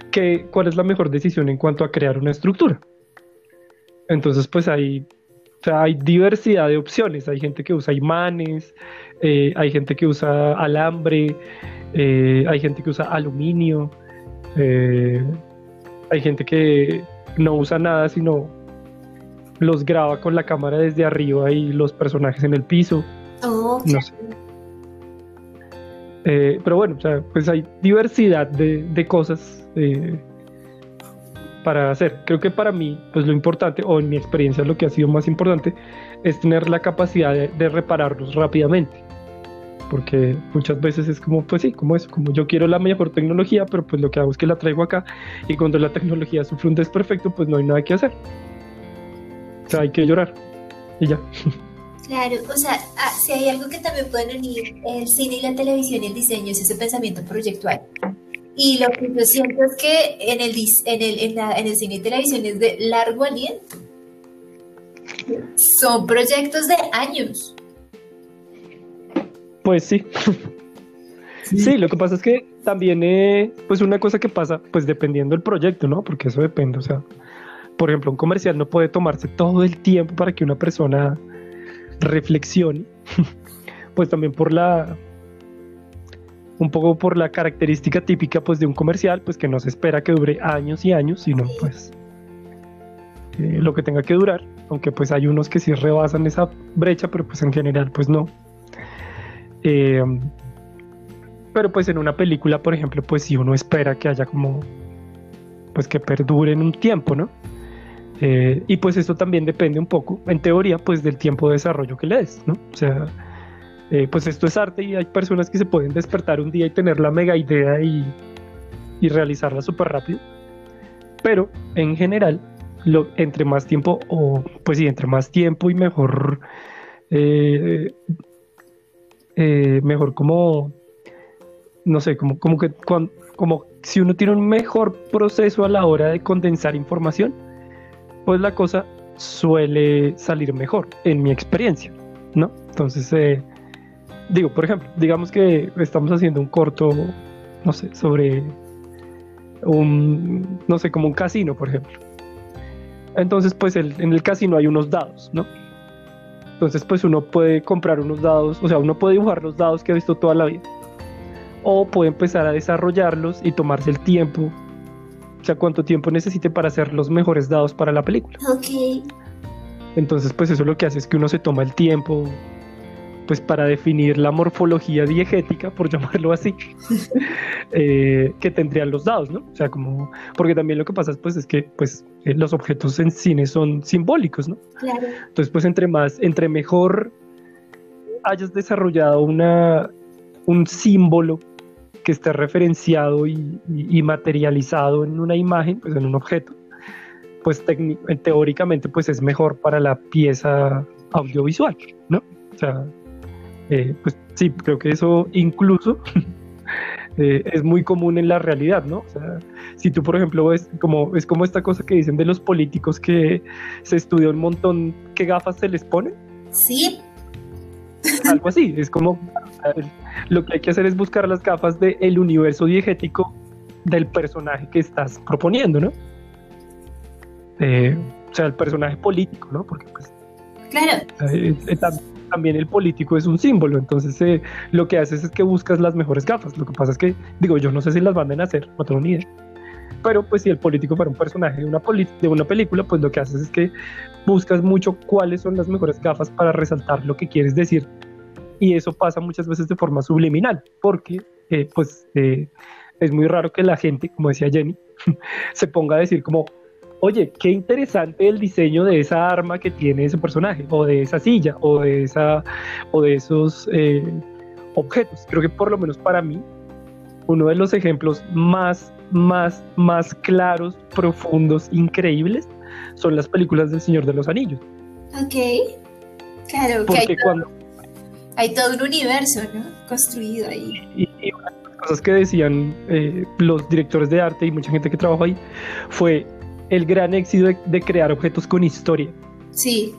que, cuál es la mejor decisión en cuanto a crear una estructura. Entonces, pues hay, hay diversidad de opciones. Hay gente que usa imanes, eh, hay gente que usa alambre, eh, hay gente que usa aluminio, eh, hay gente que no usa nada, sino los graba con la cámara desde arriba y los personajes en el piso. Oh, no sé. pero bueno, pues hay diversidad de, de cosas para hacer. Creo que para mí, pues lo importante, o en mi experiencia lo que ha sido más importante, es tener la capacidad de, repararlos rápidamente. Porque muchas veces es como, pues sí, como eso, como yo quiero la mejor tecnología, pero pues lo que hago es que la traigo acá y cuando la tecnología sufre un desperfecto, pues no hay nada que hacer. O sea, hay que llorar y ya. Claro, o sea, ah, si hay algo que también pueden unir el cine y la televisión y el diseño es ese pensamiento proyectual. Y lo que yo siento es que en el, en el, en la, en el cine y televisión es de largo aliento. Son proyectos de años. Pues sí. sí. lo que pasa es que también, eh, pues una cosa que pasa, pues dependiendo del proyecto, ¿no? Porque eso depende, o sea, por ejemplo, un comercial no puede tomarse todo el tiempo para que una persona reflexione, pues también por la, un poco por la característica típica pues de un comercial, pues que no se espera que dure años y años, sino pues eh, lo que tenga que durar, aunque pues hay unos que sí rebasan esa brecha, pero pues en general pues no. Eh, pero pues en una película, por ejemplo, pues si uno espera que haya como, pues que perdure en un tiempo, ¿no? Eh, y pues esto también depende un poco, en teoría, pues del tiempo de desarrollo que le des, ¿no? O sea, eh, pues esto es arte y hay personas que se pueden despertar un día y tener la mega idea y, realizarla súper rápido. Pero en general, lo, entre más tiempo, o pues sí, entre más tiempo y mejor, eh, mejor como, no sé, como, como que como si uno tiene un mejor proceso a la hora de condensar información, pues la cosa suele salir mejor, en mi experiencia, ¿no? Entonces, digo, por ejemplo, digamos que estamos haciendo un corto, no sé, sobre un, no sé, como un casino, por ejemplo. Entonces, pues en el casino hay unos dados, ¿no? Entonces, pues uno puede comprar unos dados, o sea, uno puede dibujar los dados que ha visto toda la vida. O puede empezar a desarrollarlos y tomarse el tiempo, o sea, cuánto tiempo necesite para hacer los mejores dados para la película. Ok. Entonces, pues eso lo que hace es que uno se toma el tiempo, pues para definir la morfología diegética, por llamarlo así, eh, que tendrían los dados, ¿no? O sea, como, porque también lo que pasa pues es que pues eh, los objetos en cine son simbólicos, ¿no? Claro. Entonces, pues entre más, entre mejor hayas desarrollado una, un símbolo que esté referenciado y, materializado en una imagen, pues en un objeto, pues teóricamente pues es mejor para la pieza audiovisual, ¿no? O sea, eh, pues sí, creo que eso incluso eh, es muy común en la realidad, ¿no? O sea, si tú, por ejemplo, ves como, es como esta cosa que dicen de los políticos que se estudia un montón qué gafas se les ponen. Sí. Algo así, es como lo que hay que hacer es buscar las gafas del universo diegético del personaje que estás proponiendo, ¿no? Eh, o sea, el personaje político, ¿no? Porque pues... Claro. Eh, eh, también el político es un símbolo, entonces lo que haces es que buscas las mejores gafas. Lo que pasa es que, digo, yo no sé si las van a hacer, no tengo ni idea. Pero pues si el político fuera un personaje de una, de una película, pues lo que haces es que buscas mucho cuáles son las mejores gafas para resaltar lo que quieres decir. Y eso pasa muchas veces de forma subliminal, porque pues es muy raro que la gente, como decía Jenny, se ponga a decir como, oye, qué interesante el diseño de esa arma que tiene ese personaje, o de esa silla, o de, esa, o de esos eh, objetos. Creo que por lo menos para mí, uno de los ejemplos más, más, más claros, profundos, increíbles, son las películas del Señor de los Anillos. Ok, claro, que hay todo, hay todo un universo, ¿no? Construido ahí. Y, y una de las cosas que decían eh, los directores de arte y mucha gente que trabajó ahí fue el gran éxito de, crear objetos con historia. Sí.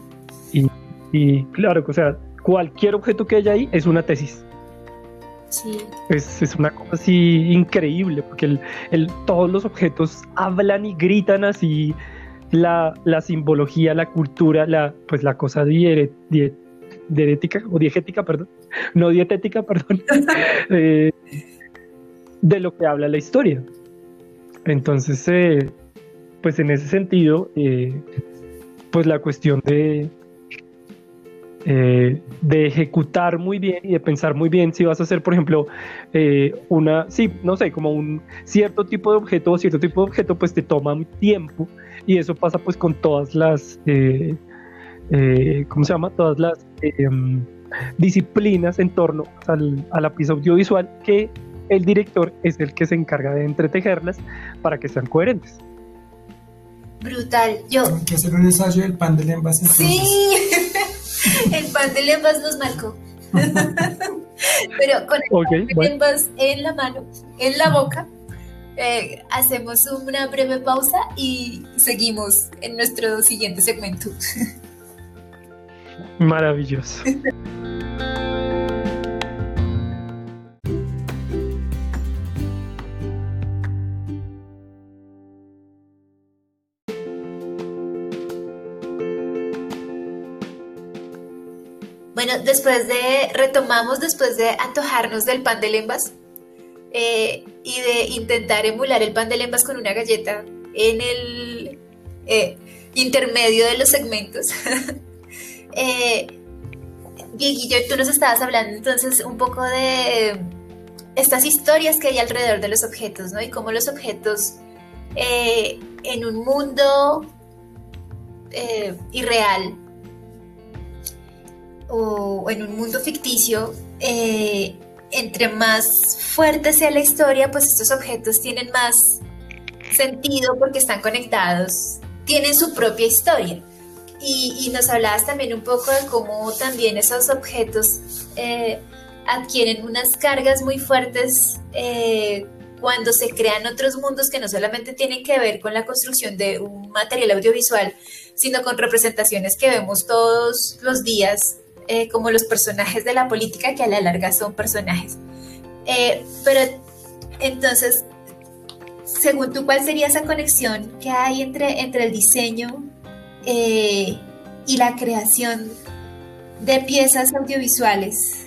Y, claro, o sea, cualquier objeto que haya ahí es una tesis. Sí. Es, es una cosa así increíble, porque el, el, todos los objetos hablan y gritan así la, la simbología, la cultura, la, pues la cosa die, dietética, o diegética, perdón, no dietética, perdón, eh, de lo que habla la historia. Entonces, eh, pues en ese sentido, eh, pues la cuestión de, eh, de ejecutar muy bien y de pensar muy bien si vas a hacer, por ejemplo, eh, una, sí, no sé, como un cierto tipo de objeto o cierto tipo de objeto, pues te toma tiempo y eso pasa pues con todas las, ¿cómo se llama? Todas las em, disciplinas en torno al, a la pieza audiovisual que el director es el que se encarga de entretejerlas para que sean coherentes. Brutal. Yo. Hay que hacer un ensayo del pan de lembas. Sí, el pan de lembas nos marcó. Pero con el pan de lembas en la mano, en la boca, eh, hacemos una breve pausa y seguimos en nuestro siguiente segmento. Maravilloso. Bueno, después de, retomamos después de antojarnos del pan de lembas eh, y de intentar emular el pan de lembas con una galleta en el eh, intermedio de los segmentos. eh, tú nos estabas hablando entonces un poco de estas historias que hay alrededor de los objetos, ¿no? Y cómo los objetos eh, en un mundo irreal o en un mundo ficticio, eh, entre más fuerte sea la historia, pues estos objetos tienen más sentido porque están conectados, tienen su propia historia. Y, nos hablabas también un poco de cómo también esos objetos eh, adquieren unas cargas muy fuertes eh, cuando se crean otros mundos que no solamente tienen que ver con la construcción de un material audiovisual, sino con representaciones que vemos todos los días eh, como los personajes de la política, que a la larga son personajes. Eh, pero entonces, según tú, ¿cuál sería esa conexión que hay entre, entre el diseño eh, y la creación de piezas audiovisuales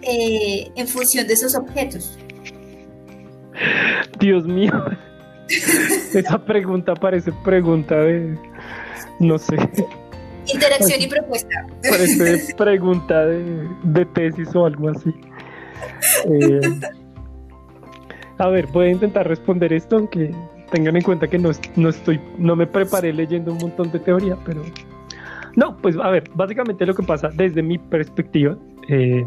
en función de esos objetos? Dios mío, esa pregunta parece pregunta de, no sé, Interacción y propuesta. Parece pregunta de, tesis o algo así. Eh, a ver, voy a intentar responder esto, aunque tengan en cuenta que no, no, estoy, no me preparé leyendo un montón de teoría, pero no, pues a ver, básicamente lo que pasa desde mi perspectiva, eh,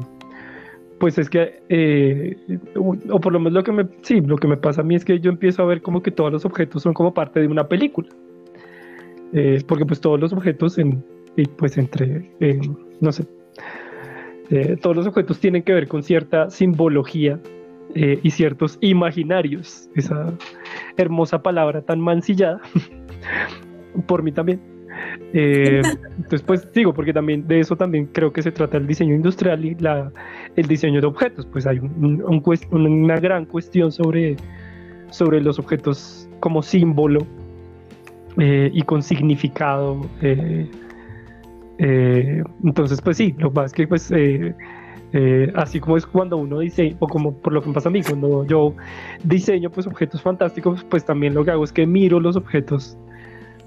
pues es que, eh, o por lo menos lo que me, sí, lo que me pasa a mí es que yo empiezo a ver como que todos los objetos son como parte de una película. Porque pues todos los objetos, en, pues entre, no sé, eh, todos los objetos tienen que ver con cierta simbología eh, y ciertos imaginarios, esa hermosa palabra tan mancillada, por mí también. Eh, entonces, pues digo, porque también de eso también creo que se trata el diseño industrial y la, el diseño de objetos. Pues hay una gran cuestión sobre, sobre los objetos como símbolo eh, y con significado. entonces, pues sí, lo que pasa es que pues eh, así como es cuando uno dice, o como por lo que pasa a mí, cuando yo diseño pues objetos fantásticos, pues también lo que hago es que miro los objetos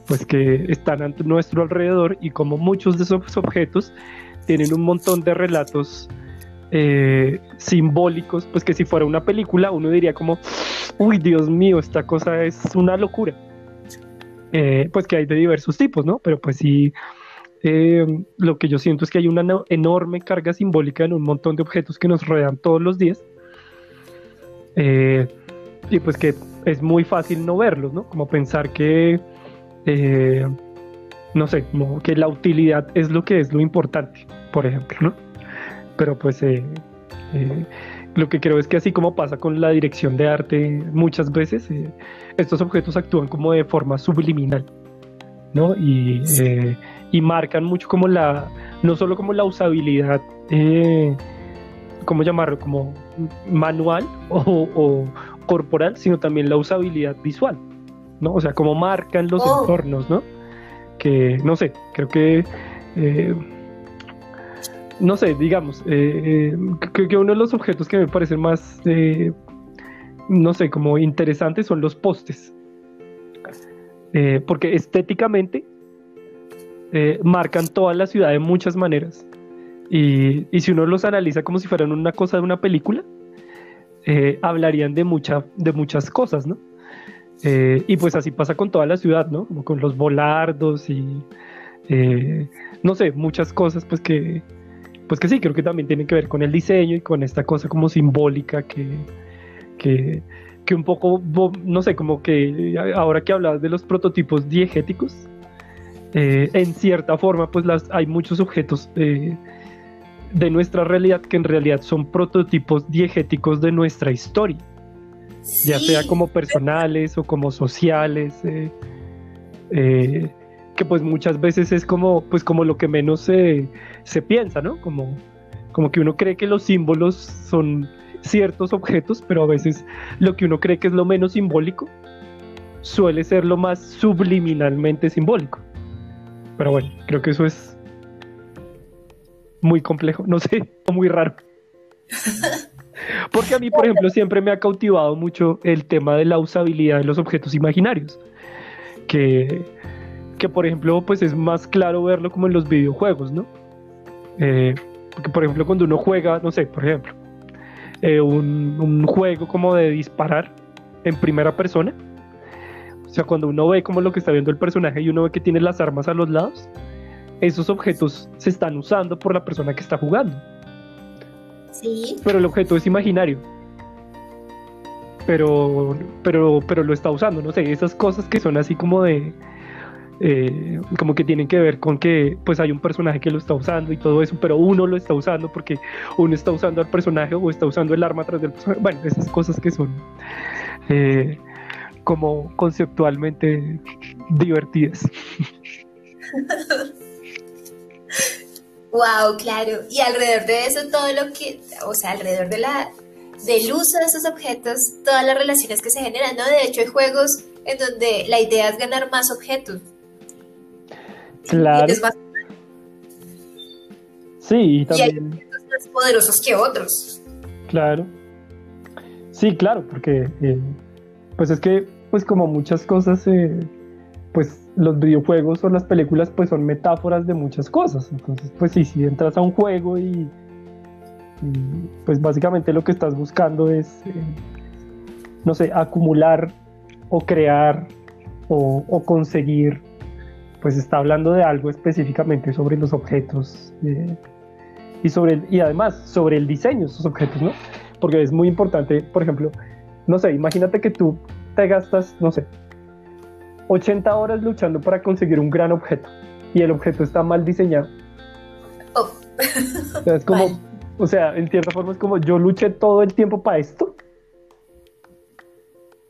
pues que están a nuestro alrededor y como muchos de esos objetos tienen un montón de relatos eh, simbólicos, pues que si fuera una película uno diría como, uy Dios mío, esta cosa es una locura. Eh, pues que hay de diversos tipos, ¿no? Pero pues sí, eh, lo que yo siento es que hay una enorme carga simbólica en un montón de objetos que nos rodean todos los días. Eh, y pues que es muy fácil no verlos, ¿no? Como pensar que, no sé, como que la utilidad es lo que es lo importante, por ejemplo, ¿no? Pero pues lo que creo es que así como pasa con la dirección de arte muchas veces, estos objetos actúan como de forma subliminal, ¿no? Y y marcan mucho como la, no solo como la usabilidad, eh, ¿cómo llamarlo? Como manual o, corporal, sino también la usabilidad visual, ¿no? O sea, como marcan los oh. entornos, ¿no? Que, no sé, creo que... Eh, no sé, digamos, eh, creo que uno de los objetos que me parecen más, no sé, como interesantes son los postes. porque estéticamente eh, marcan toda la ciudad de muchas maneras. Y, si uno los analiza como si fueran una cosa de una película, eh, hablarían de, mucha, de muchas cosas, ¿no? Eh, y pues así pasa con toda la ciudad, ¿no? Como con los volardos y, no sé, muchas cosas, pues que, pues que sí, creo que también tienen que ver con el diseño y con esta cosa como simbólica que, que, que un poco, no sé, como que ahora que hablabas de los prototipos diegéticos, eh, en cierta forma, pues las, hay muchos objetos eh, de nuestra realidad que en realidad son prototipos diegéticos de nuestra historia, ya sea como personales o como sociales, eh, que pues muchas veces es como, pues como lo que menos se, se piensa, ¿no? Como, como que uno cree que los símbolos son ciertos objetos, pero a veces lo que uno cree que es lo menos simbólico suele ser lo más subliminalmente simbólico. Pero bueno, creo que eso es muy complejo, no sé, muy raro. Porque a mí, por ejemplo, siempre me ha cautivado mucho el tema de la usabilidad de los objetos imaginarios. Que, que por ejemplo, pues es más claro verlo como en los videojuegos, ¿no? Eh, porque, por ejemplo, cuando uno juega, no sé, por ejemplo, eh, un, un juego como de disparar en primera persona, o sea, cuando uno ve como lo que está viendo el personaje y uno ve que tiene las armas a los lados, esos objetos se están usando por la persona que está jugando. Sí. Pero el objeto es imaginario. Pero, pero, pero lo está usando, no sé, esas cosas que son así como de, eh, como que tienen que ver con que pues hay un personaje que lo está usando y todo eso, pero uno lo está usando porque uno está usando al personaje o está usando el arma atrás del personaje. Bueno, esas cosas que son eh, como conceptualmente divertidas. Wow, claro. Y alrededor de eso todo lo que, o sea, alrededor de la del uso de esos objetos, todas las relaciones que se generan, ¿no? De hecho, hay juegos en donde la idea es ganar más objetos. Claro. Sí, y también. hay objetos más poderosos que otros. Claro. Sí, claro, porque eh, pues es que pues como muchas cosas, eh, pues los videojuegos o las películas pues son metáforas de muchas cosas. Entonces, pues sí, si entras a un juego y, pues básicamente lo que estás buscando es, eh, no sé, acumular o crear o, conseguir, pues está hablando de algo específicamente sobre los objetos eh, y, sobre y además sobre el diseño de esos objetos, ¿no? Porque es muy importante, por ejemplo, no sé, imagínate que tú te gastas, no sé, 80 horas luchando para conseguir un gran objeto y el objeto está mal diseñado. Oh. es como, o sea, en cierta forma es como yo luché todo el tiempo para esto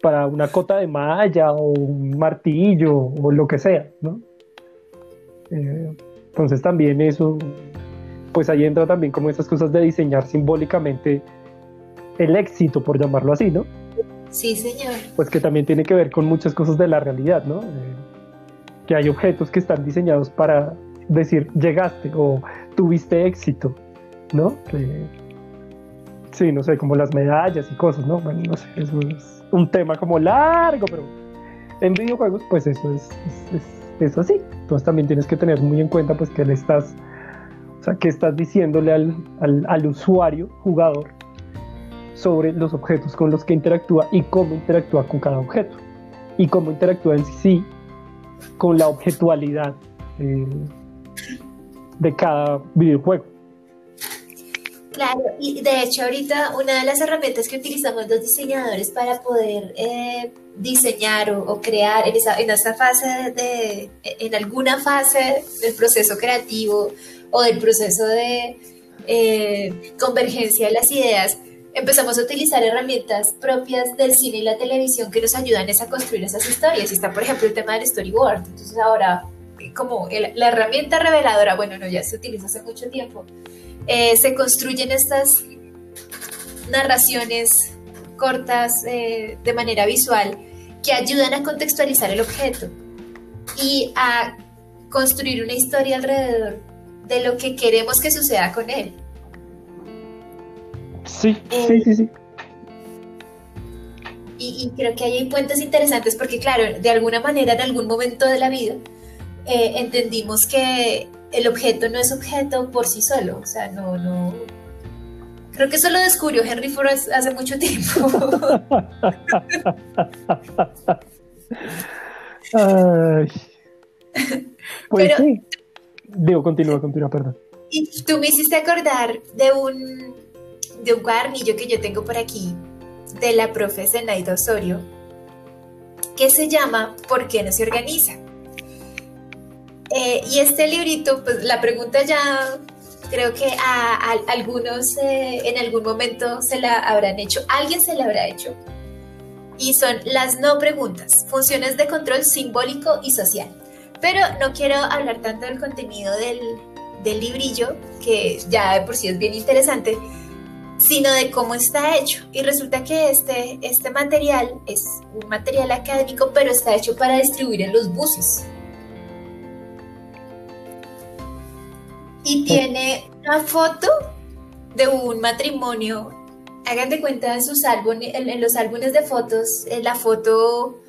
para una cota de malla o un martillo o lo que sea, ¿no? Eh, entonces también eso, pues ahí entra también como esas cosas de diseñar simbólicamente el éxito, por llamarlo así, ¿no? Sí, señor. Pues que también tiene que ver con muchas cosas de la realidad, ¿no? Eh, que hay objetos que están diseñados para decir llegaste o tuviste éxito, ¿no? sí, no sé, como las medallas y cosas, ¿no? Bueno, no sé, eso es un tema como largo, pero en videojuegos pues eso es, es, así. Entonces también tienes que tener muy en cuenta pues que le estás, o sea, que estás diciéndole al, al, al usuario, jugador, sobre los objetos con los que interactúa y cómo interactúa con cada objeto y cómo interactúa en sí con la objetualidad eh, de cada videojuego. Claro, y de hecho ahorita una de las herramientas que utilizamos los diseñadores para poder eh, diseñar o, crear en esa, en esa fase de, en alguna fase del proceso creativo o del proceso de eh, convergencia de las ideas, empezamos a utilizar herramientas propias del cine y la televisión que nos ayudan a construir esas historias. Está, por ejemplo, el tema del storyboard. Entonces ahora, como la herramienta reveladora, bueno, no, ya se utiliza hace mucho tiempo, eh, se construyen estas narraciones cortas eh, de manera visual que ayudan a contextualizar el objeto y a construir una historia alrededor de lo que queremos que suceda con él. Sí, sí, eh, sí, sí. Y, creo que hay puentes interesantes porque, claro, de alguna manera, en algún momento de la vida, eh, entendimos que el objeto no es objeto por sí solo. O sea, no, no. Creo que eso lo descubrió Henry Ford hace mucho tiempo. Ay. Pues sí. Digo, continúa, continúa, perdón. Y tú me hiciste acordar de un de un cuadernillo que yo tengo por aquí de la profe Zenaida Osorio que se llama ¿Por qué no se organiza? Eh, y este librito, pues la pregunta ya creo que a, algunos eh, en algún momento se la habrán hecho, alguien se la habrá hecho. Y son las no preguntas, funciones de control simbólico y social. Pero no quiero hablar tanto del contenido del, del librillo, que ya de por sí es bien interesante, sino de cómo está hecho. Y resulta que este, este material es un material académico, pero está hecho para distribuir en los buses. Y tiene una foto de un matrimonio. Hagan de cuenta en, sus álbumes, en, los álbumes de fotos, en la foto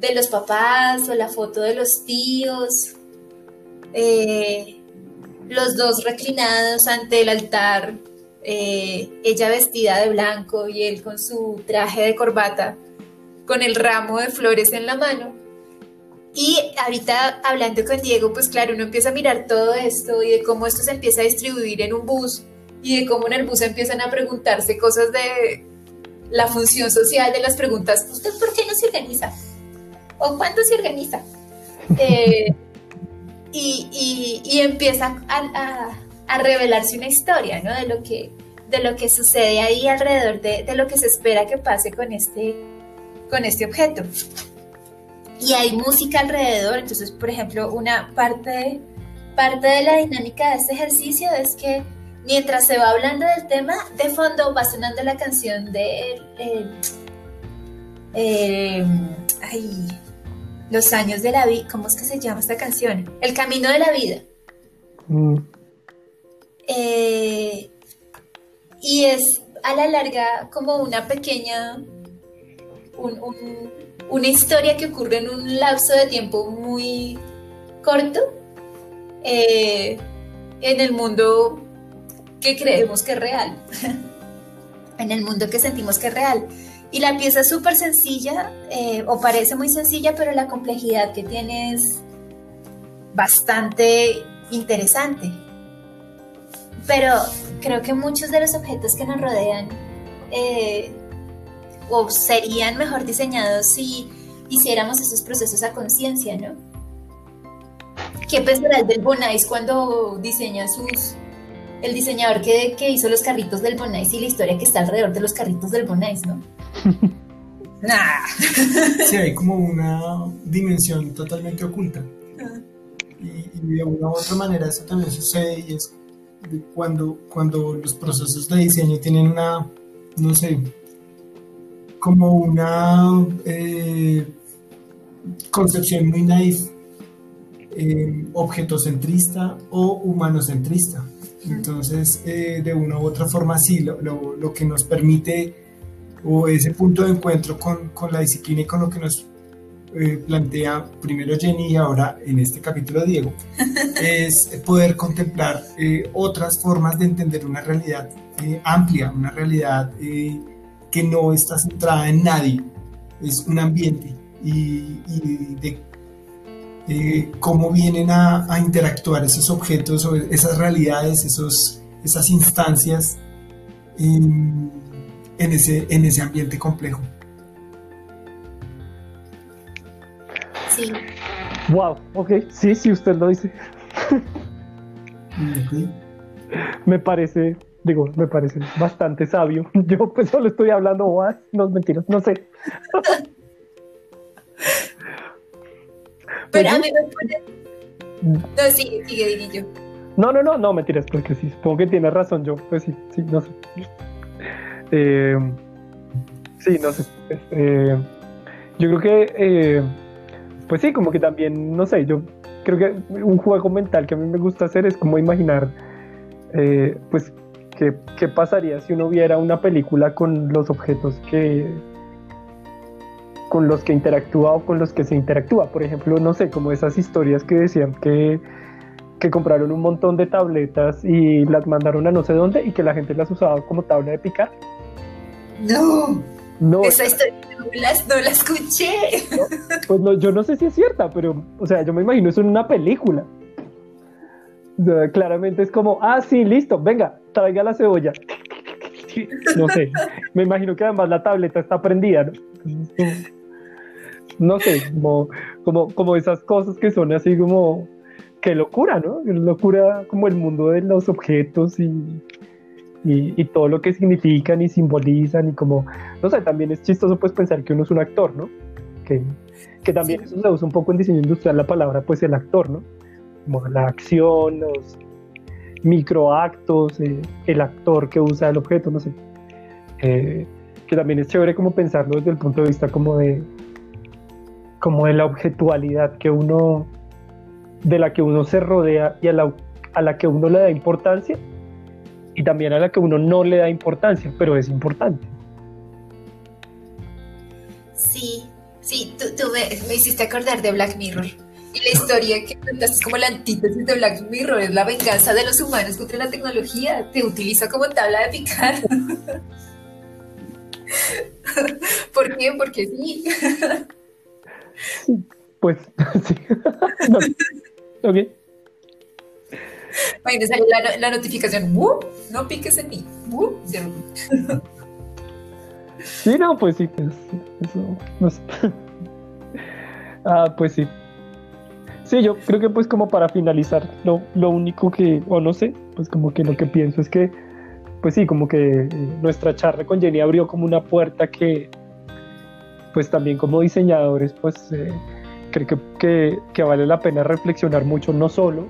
de los papás o la foto de los tíos, eh, los dos reclinados ante el altar eh, ella vestida de blanco y él con su traje de corbata, con el ramo de flores en la mano. Y ahorita hablando con Diego, pues claro, uno empieza a mirar todo esto y de cómo esto se empieza a distribuir en un bus y de cómo en el bus empiezan a preguntarse cosas de la función social de las preguntas, ¿usted por qué no se organiza? ¿O cuándo se organiza? Eh, y, empieza a, a revelarse una historia, ¿no? De lo que, de lo que sucede ahí alrededor de, de, lo que se espera que pase con este, con este objeto. Y hay música alrededor, entonces, por ejemplo, una parte, parte de la dinámica de este ejercicio es que mientras se va hablando del tema, de fondo va sonando la canción de... Eh, ay, los años de la vida, ¿cómo es que se llama esta canción? El camino de la vida. Mm. Eh, y es a la larga como una pequeña, una historia que ocurre en un lapso de tiempo muy corto eh, en el mundo que creemos que es real, en el mundo que sentimos que es real. Y la pieza es súper sencilla, eh, o parece muy sencilla, pero la complejidad que tiene es bastante interesante pero creo que muchos de los objetos que nos rodean eh, o serían mejor diseñados si hiciéramos esos procesos a conciencia, ¿no? ¿Qué pensará el del Bonais cuando diseña sus... el diseñador que, que hizo los carritos del Bonais y la historia que está alrededor de los carritos del Bonais, ¿no? Sí, hay como una dimensión totalmente oculta. Ah. Y, de una u otra manera eso también sucede y es cuando, cuando los procesos de diseño tienen una, no sé, como una eh, concepción muy naif, eh, objetocentrista o humanocentrista. Entonces, eh, de una u otra forma, sí, lo, lo, que nos permite, o ese punto de encuentro con, con la disciplina y con lo que nos eh, plantea primero Jenny y ahora en este capítulo Diego, es poder contemplar otras formas de entender una realidad amplia, una realidad que no está centrada en nadie, es un ambiente y, y de eh, cómo vienen a, interactuar esos objetos o esas realidades, esos, esas instancias en, ese, en ese ambiente complejo. Sí. Wow, ok, sí, sí, usted lo dice. Me parece, digo, me parece bastante sabio. Yo pues solo estoy hablando no mentiras, no sé. Pero a mí me pone... No, sigue, sigue, yo. No, no, no, no, mentiras, porque sí, supongo que tienes razón yo, pues sí, sí, no sé. Eh, sí, no sé. Eh, yo creo que, eh, pues sí, como que también, no sé, yo creo que un juego mental que a mí me gusta hacer es como imaginar, pues, qué, qué pasaría si uno viera una película con los objetos que, con los que interactúa o con los que se interactúa. Por ejemplo, no sé, como esas historias que decían que, que compraron un montón de tabletas y las mandaron a no sé dónde y que la gente las usaba como tabla de picar. No. No. Esa historia no la, escuché. pues no, yo no sé si es cierta, pero, o sea, yo me imagino eso en una película. Claramente es como, ah, sí, listo, venga, traiga la cebolla. No sé, me imagino que además la tableta está prendida, ¿no? no sé, como, como, como esas cosas que son así como, qué locura, ¿no? Locura como el mundo de los objetos y, y, todo lo que significan y simbolizan y como, no sé, también es chistoso pues pensar que uno es un actor, ¿no? Que, que también eso se usa un poco en diseño industrial la palabra pues el actor, ¿no? Como la acción, los microactos, eh, el actor que usa el objeto, no sé. Eh, que también es chévere como pensarlo desde el punto de vista como de, como de la objetualidad que uno, de la que uno se rodea y a la, a la que uno le da importancia y también a la que uno no le da importancia, pero es importante. Sí, sí, tú, me, hiciste acordar de Black Mirror. Y la historia que cuentas es como la antítesis de Black Mirror, es la venganza de los humanos contra la tecnología. Te utiliza como tabla de picar. ¿Por qué? Porque sí. Pues sí. no. Ok. sale la, la, notificación, no piques en mí. Sí, no, pues sí, eso, no sé. ah, pues sí. Sí, yo creo que pues como para finalizar, lo, lo único que, o no sé, pues como que lo que pienso es que, pues sí, como que eh, nuestra charla con Jenny abrió como una puerta que, pues también como diseñadores, pues eh, creo que, que, vale la pena reflexionar mucho, no solo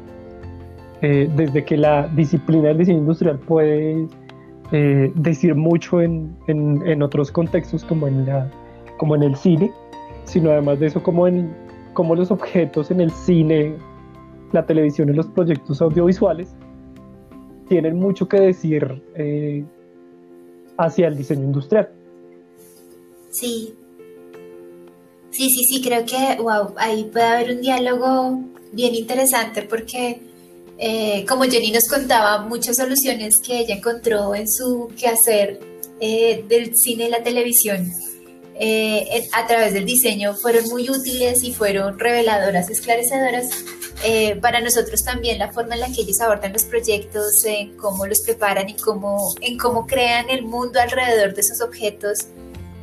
eh, desde que la disciplina del diseño industrial puede decir mucho en, en, otros contextos como en, la, como en el cine, sino además de eso como en como los objetos en el cine, la televisión y los proyectos audiovisuales tienen mucho que decir hacia el diseño industrial. Sí, Sí, sí, sí, creo que, wow, ahí puede haber un diálogo bien interesante porque, eh, como Jenny nos contaba, muchas soluciones que ella encontró en su quehacer eh, del cine y la televisión eh, a través del diseño fueron muy útiles y fueron reveladoras, esclarecedoras. para nosotros también la forma en la que ellos abordan los proyectos, en cómo los preparan y cómo, en cómo crean el mundo alrededor de esos objetos,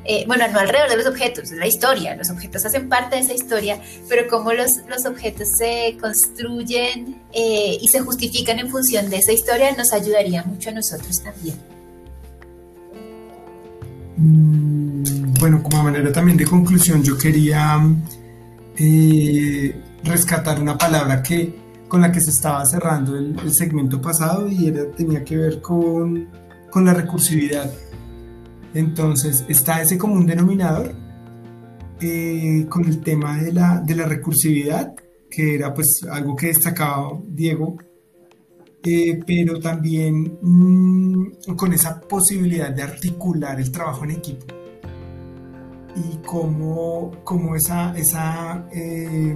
eh, bueno, no alrededor de los objetos, es la historia, los objetos hacen parte de esa historia, pero cómo los, los objetos se construyen eh, y se justifican en función de esa historia nos ayudaría mucho a nosotros también. Mm, bueno, como manera también de conclusión, yo quería eh, rescatar una palabra que con la que se estaba cerrando el, segmento pasado y era, tenía que ver con, con la recursividad. Entonces, está ese común denominador eh, con el tema de la, de la, recursividad, que era pues algo que destacaba Diego, eh, pero también mm, con esa posibilidad de articular el trabajo en equipo y cómo, cómo esa, esa eh,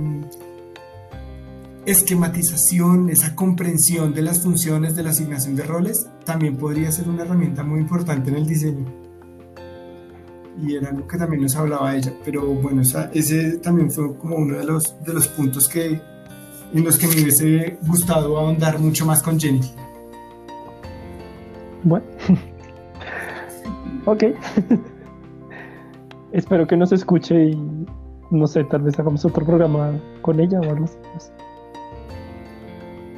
esquematización, esa comprensión de las funciones de la asignación de roles también podría ser una herramienta muy importante en el diseño. Y era algo que también nos hablaba ella, pero bueno, ese también fue como uno de los, de los puntos que, en los que me hubiese gustado ahondar mucho más con Jenny. Bueno, ok. Espero que nos escuche y no sé, tal vez hagamos otro programa con ella o algo así.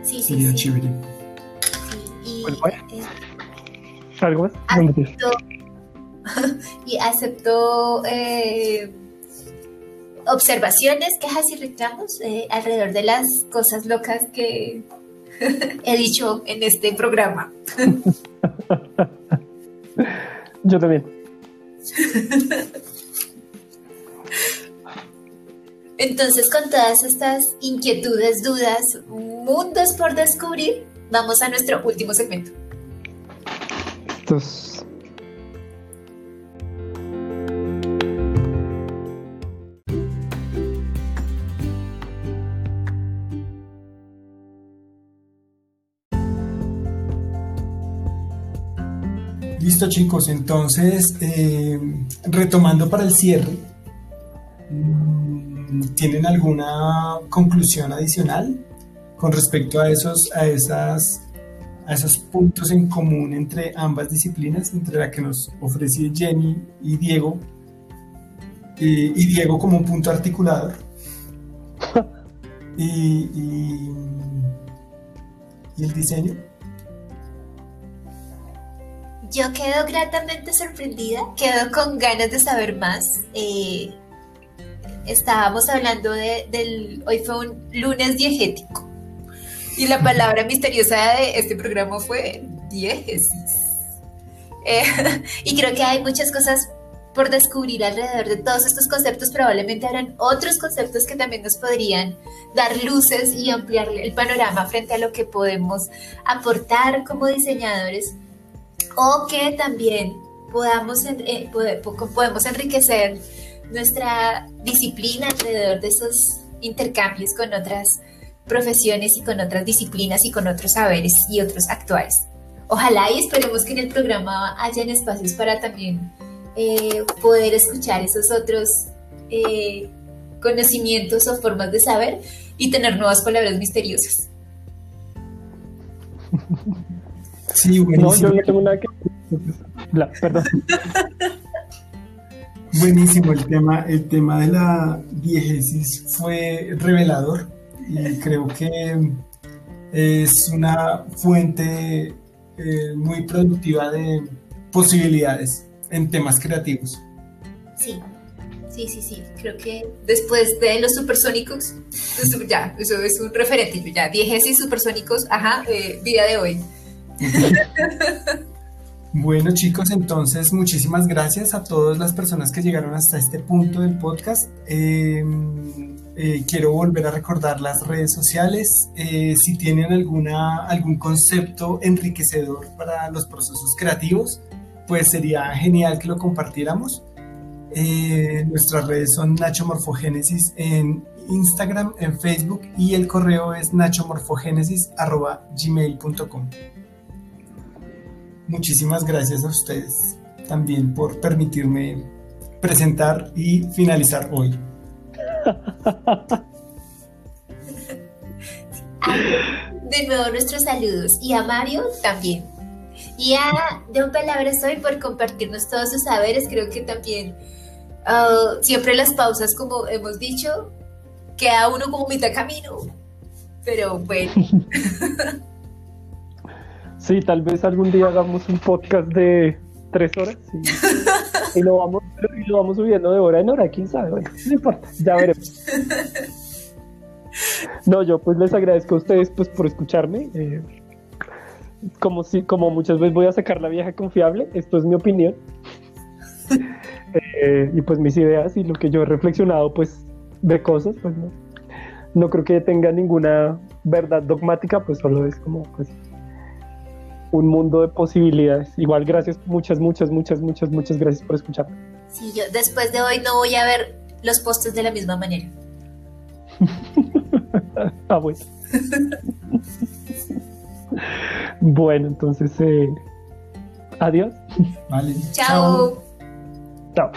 Sí, sí. sí. chévere. y, eh, ¿Algo más? y aceptó eh, observaciones, quejas y reclamos eh, alrededor de las cosas locas que he dicho en este programa. Yo también. Entonces, con todas estas inquietudes, dudas, mundos por descubrir, vamos a nuestro último segmento. Listo chicos, entonces eh, retomando para el cierre, ¿Tienen alguna conclusión adicional con respecto a esos, a esas, a esos puntos en común entre ambas disciplinas, entre la que nos ofrece Jenny y Diego, y, Diego como un punto articulador? y, el diseño. Yo quedo gratamente sorprendida, quedo con ganas de saber más. Eh, estábamos hablando de, del, hoy fue un lunes diegético y la palabra misteriosa de este programa fue diégesis. Eh, y creo que hay muchas cosas por descubrir alrededor de todos estos conceptos. Probablemente habrán otros conceptos que también nos podrían dar luces y ampliar el panorama frente a lo que podemos aportar como diseñadores o que también podamos, eh, podemos enriquecer nuestra disciplina alrededor de esos intercambios con otras profesiones y con otras disciplinas y con otros saberes y otros actuales. Ojalá y esperemos que en el programa hayan espacios para también eh, poder escuchar esos otros eh, conocimientos o formas de saber y tener nuevas palabras misteriosas. Sí, No, yo no tengo nada que... perdón. Buenísimo el tema, el tema de la diegesis fue revelador y creo que es una fuente eh, muy productiva de posibilidades en temas creativos. Sí, sí, sí, sí. Creo que después de los supersónicos, ya, eso es un referente. Ya, diegesis supersónicos, ajá, eh, día de hoy. Bueno chicos, entonces muchísimas gracias a todas las personas que llegaron hasta este punto del podcast. Em, eh, quiero volver a recordar las redes sociales. Eh, si tienen alguna, algún concepto enriquecedor para los procesos creativos, pues sería genial que lo compartiéramos. Eh, nuestras redes son Nacho Morfogénesis en Instagram, en Facebook y el correo es nachomorfogenesis.gmail.com. Muchísimas gracias a ustedes también por permitirme presentar y finalizar hoy. De nuevo nuestros saludos y a Mario también. Y a Don Palabras hoy por compartirnos todos sus saberes. Creo que también uh, siempre las pausas, como hemos dicho, queda uno como mitad camino. Pero bueno. Sí, tal vez algún día hagamos un podcast de tres horas. Y lo vamos, y lo vamos subiendo de hora en hora, quién sabe. Bueno, no importa, ya veremos. No, yo pues les agradezco a ustedes pues por escucharme. eh, como si, como muchas veces voy a sacar la vieja confiable, esto es mi opinión. Eh, y pues mis ideas y lo que yo he reflexionado pues de cosas, pues no, no creo que tenga ninguna verdad dogmática, pues solo es como pues un mundo de posibilidades. Igual gracias, muchas, muchas, muchas, muchas, muchas gracias por escucharme. Sí, yo después de hoy no voy a ver los postes de la misma manera. ah, bueno. bueno, entonces, eh, adiós. Vale. Chao. Chao.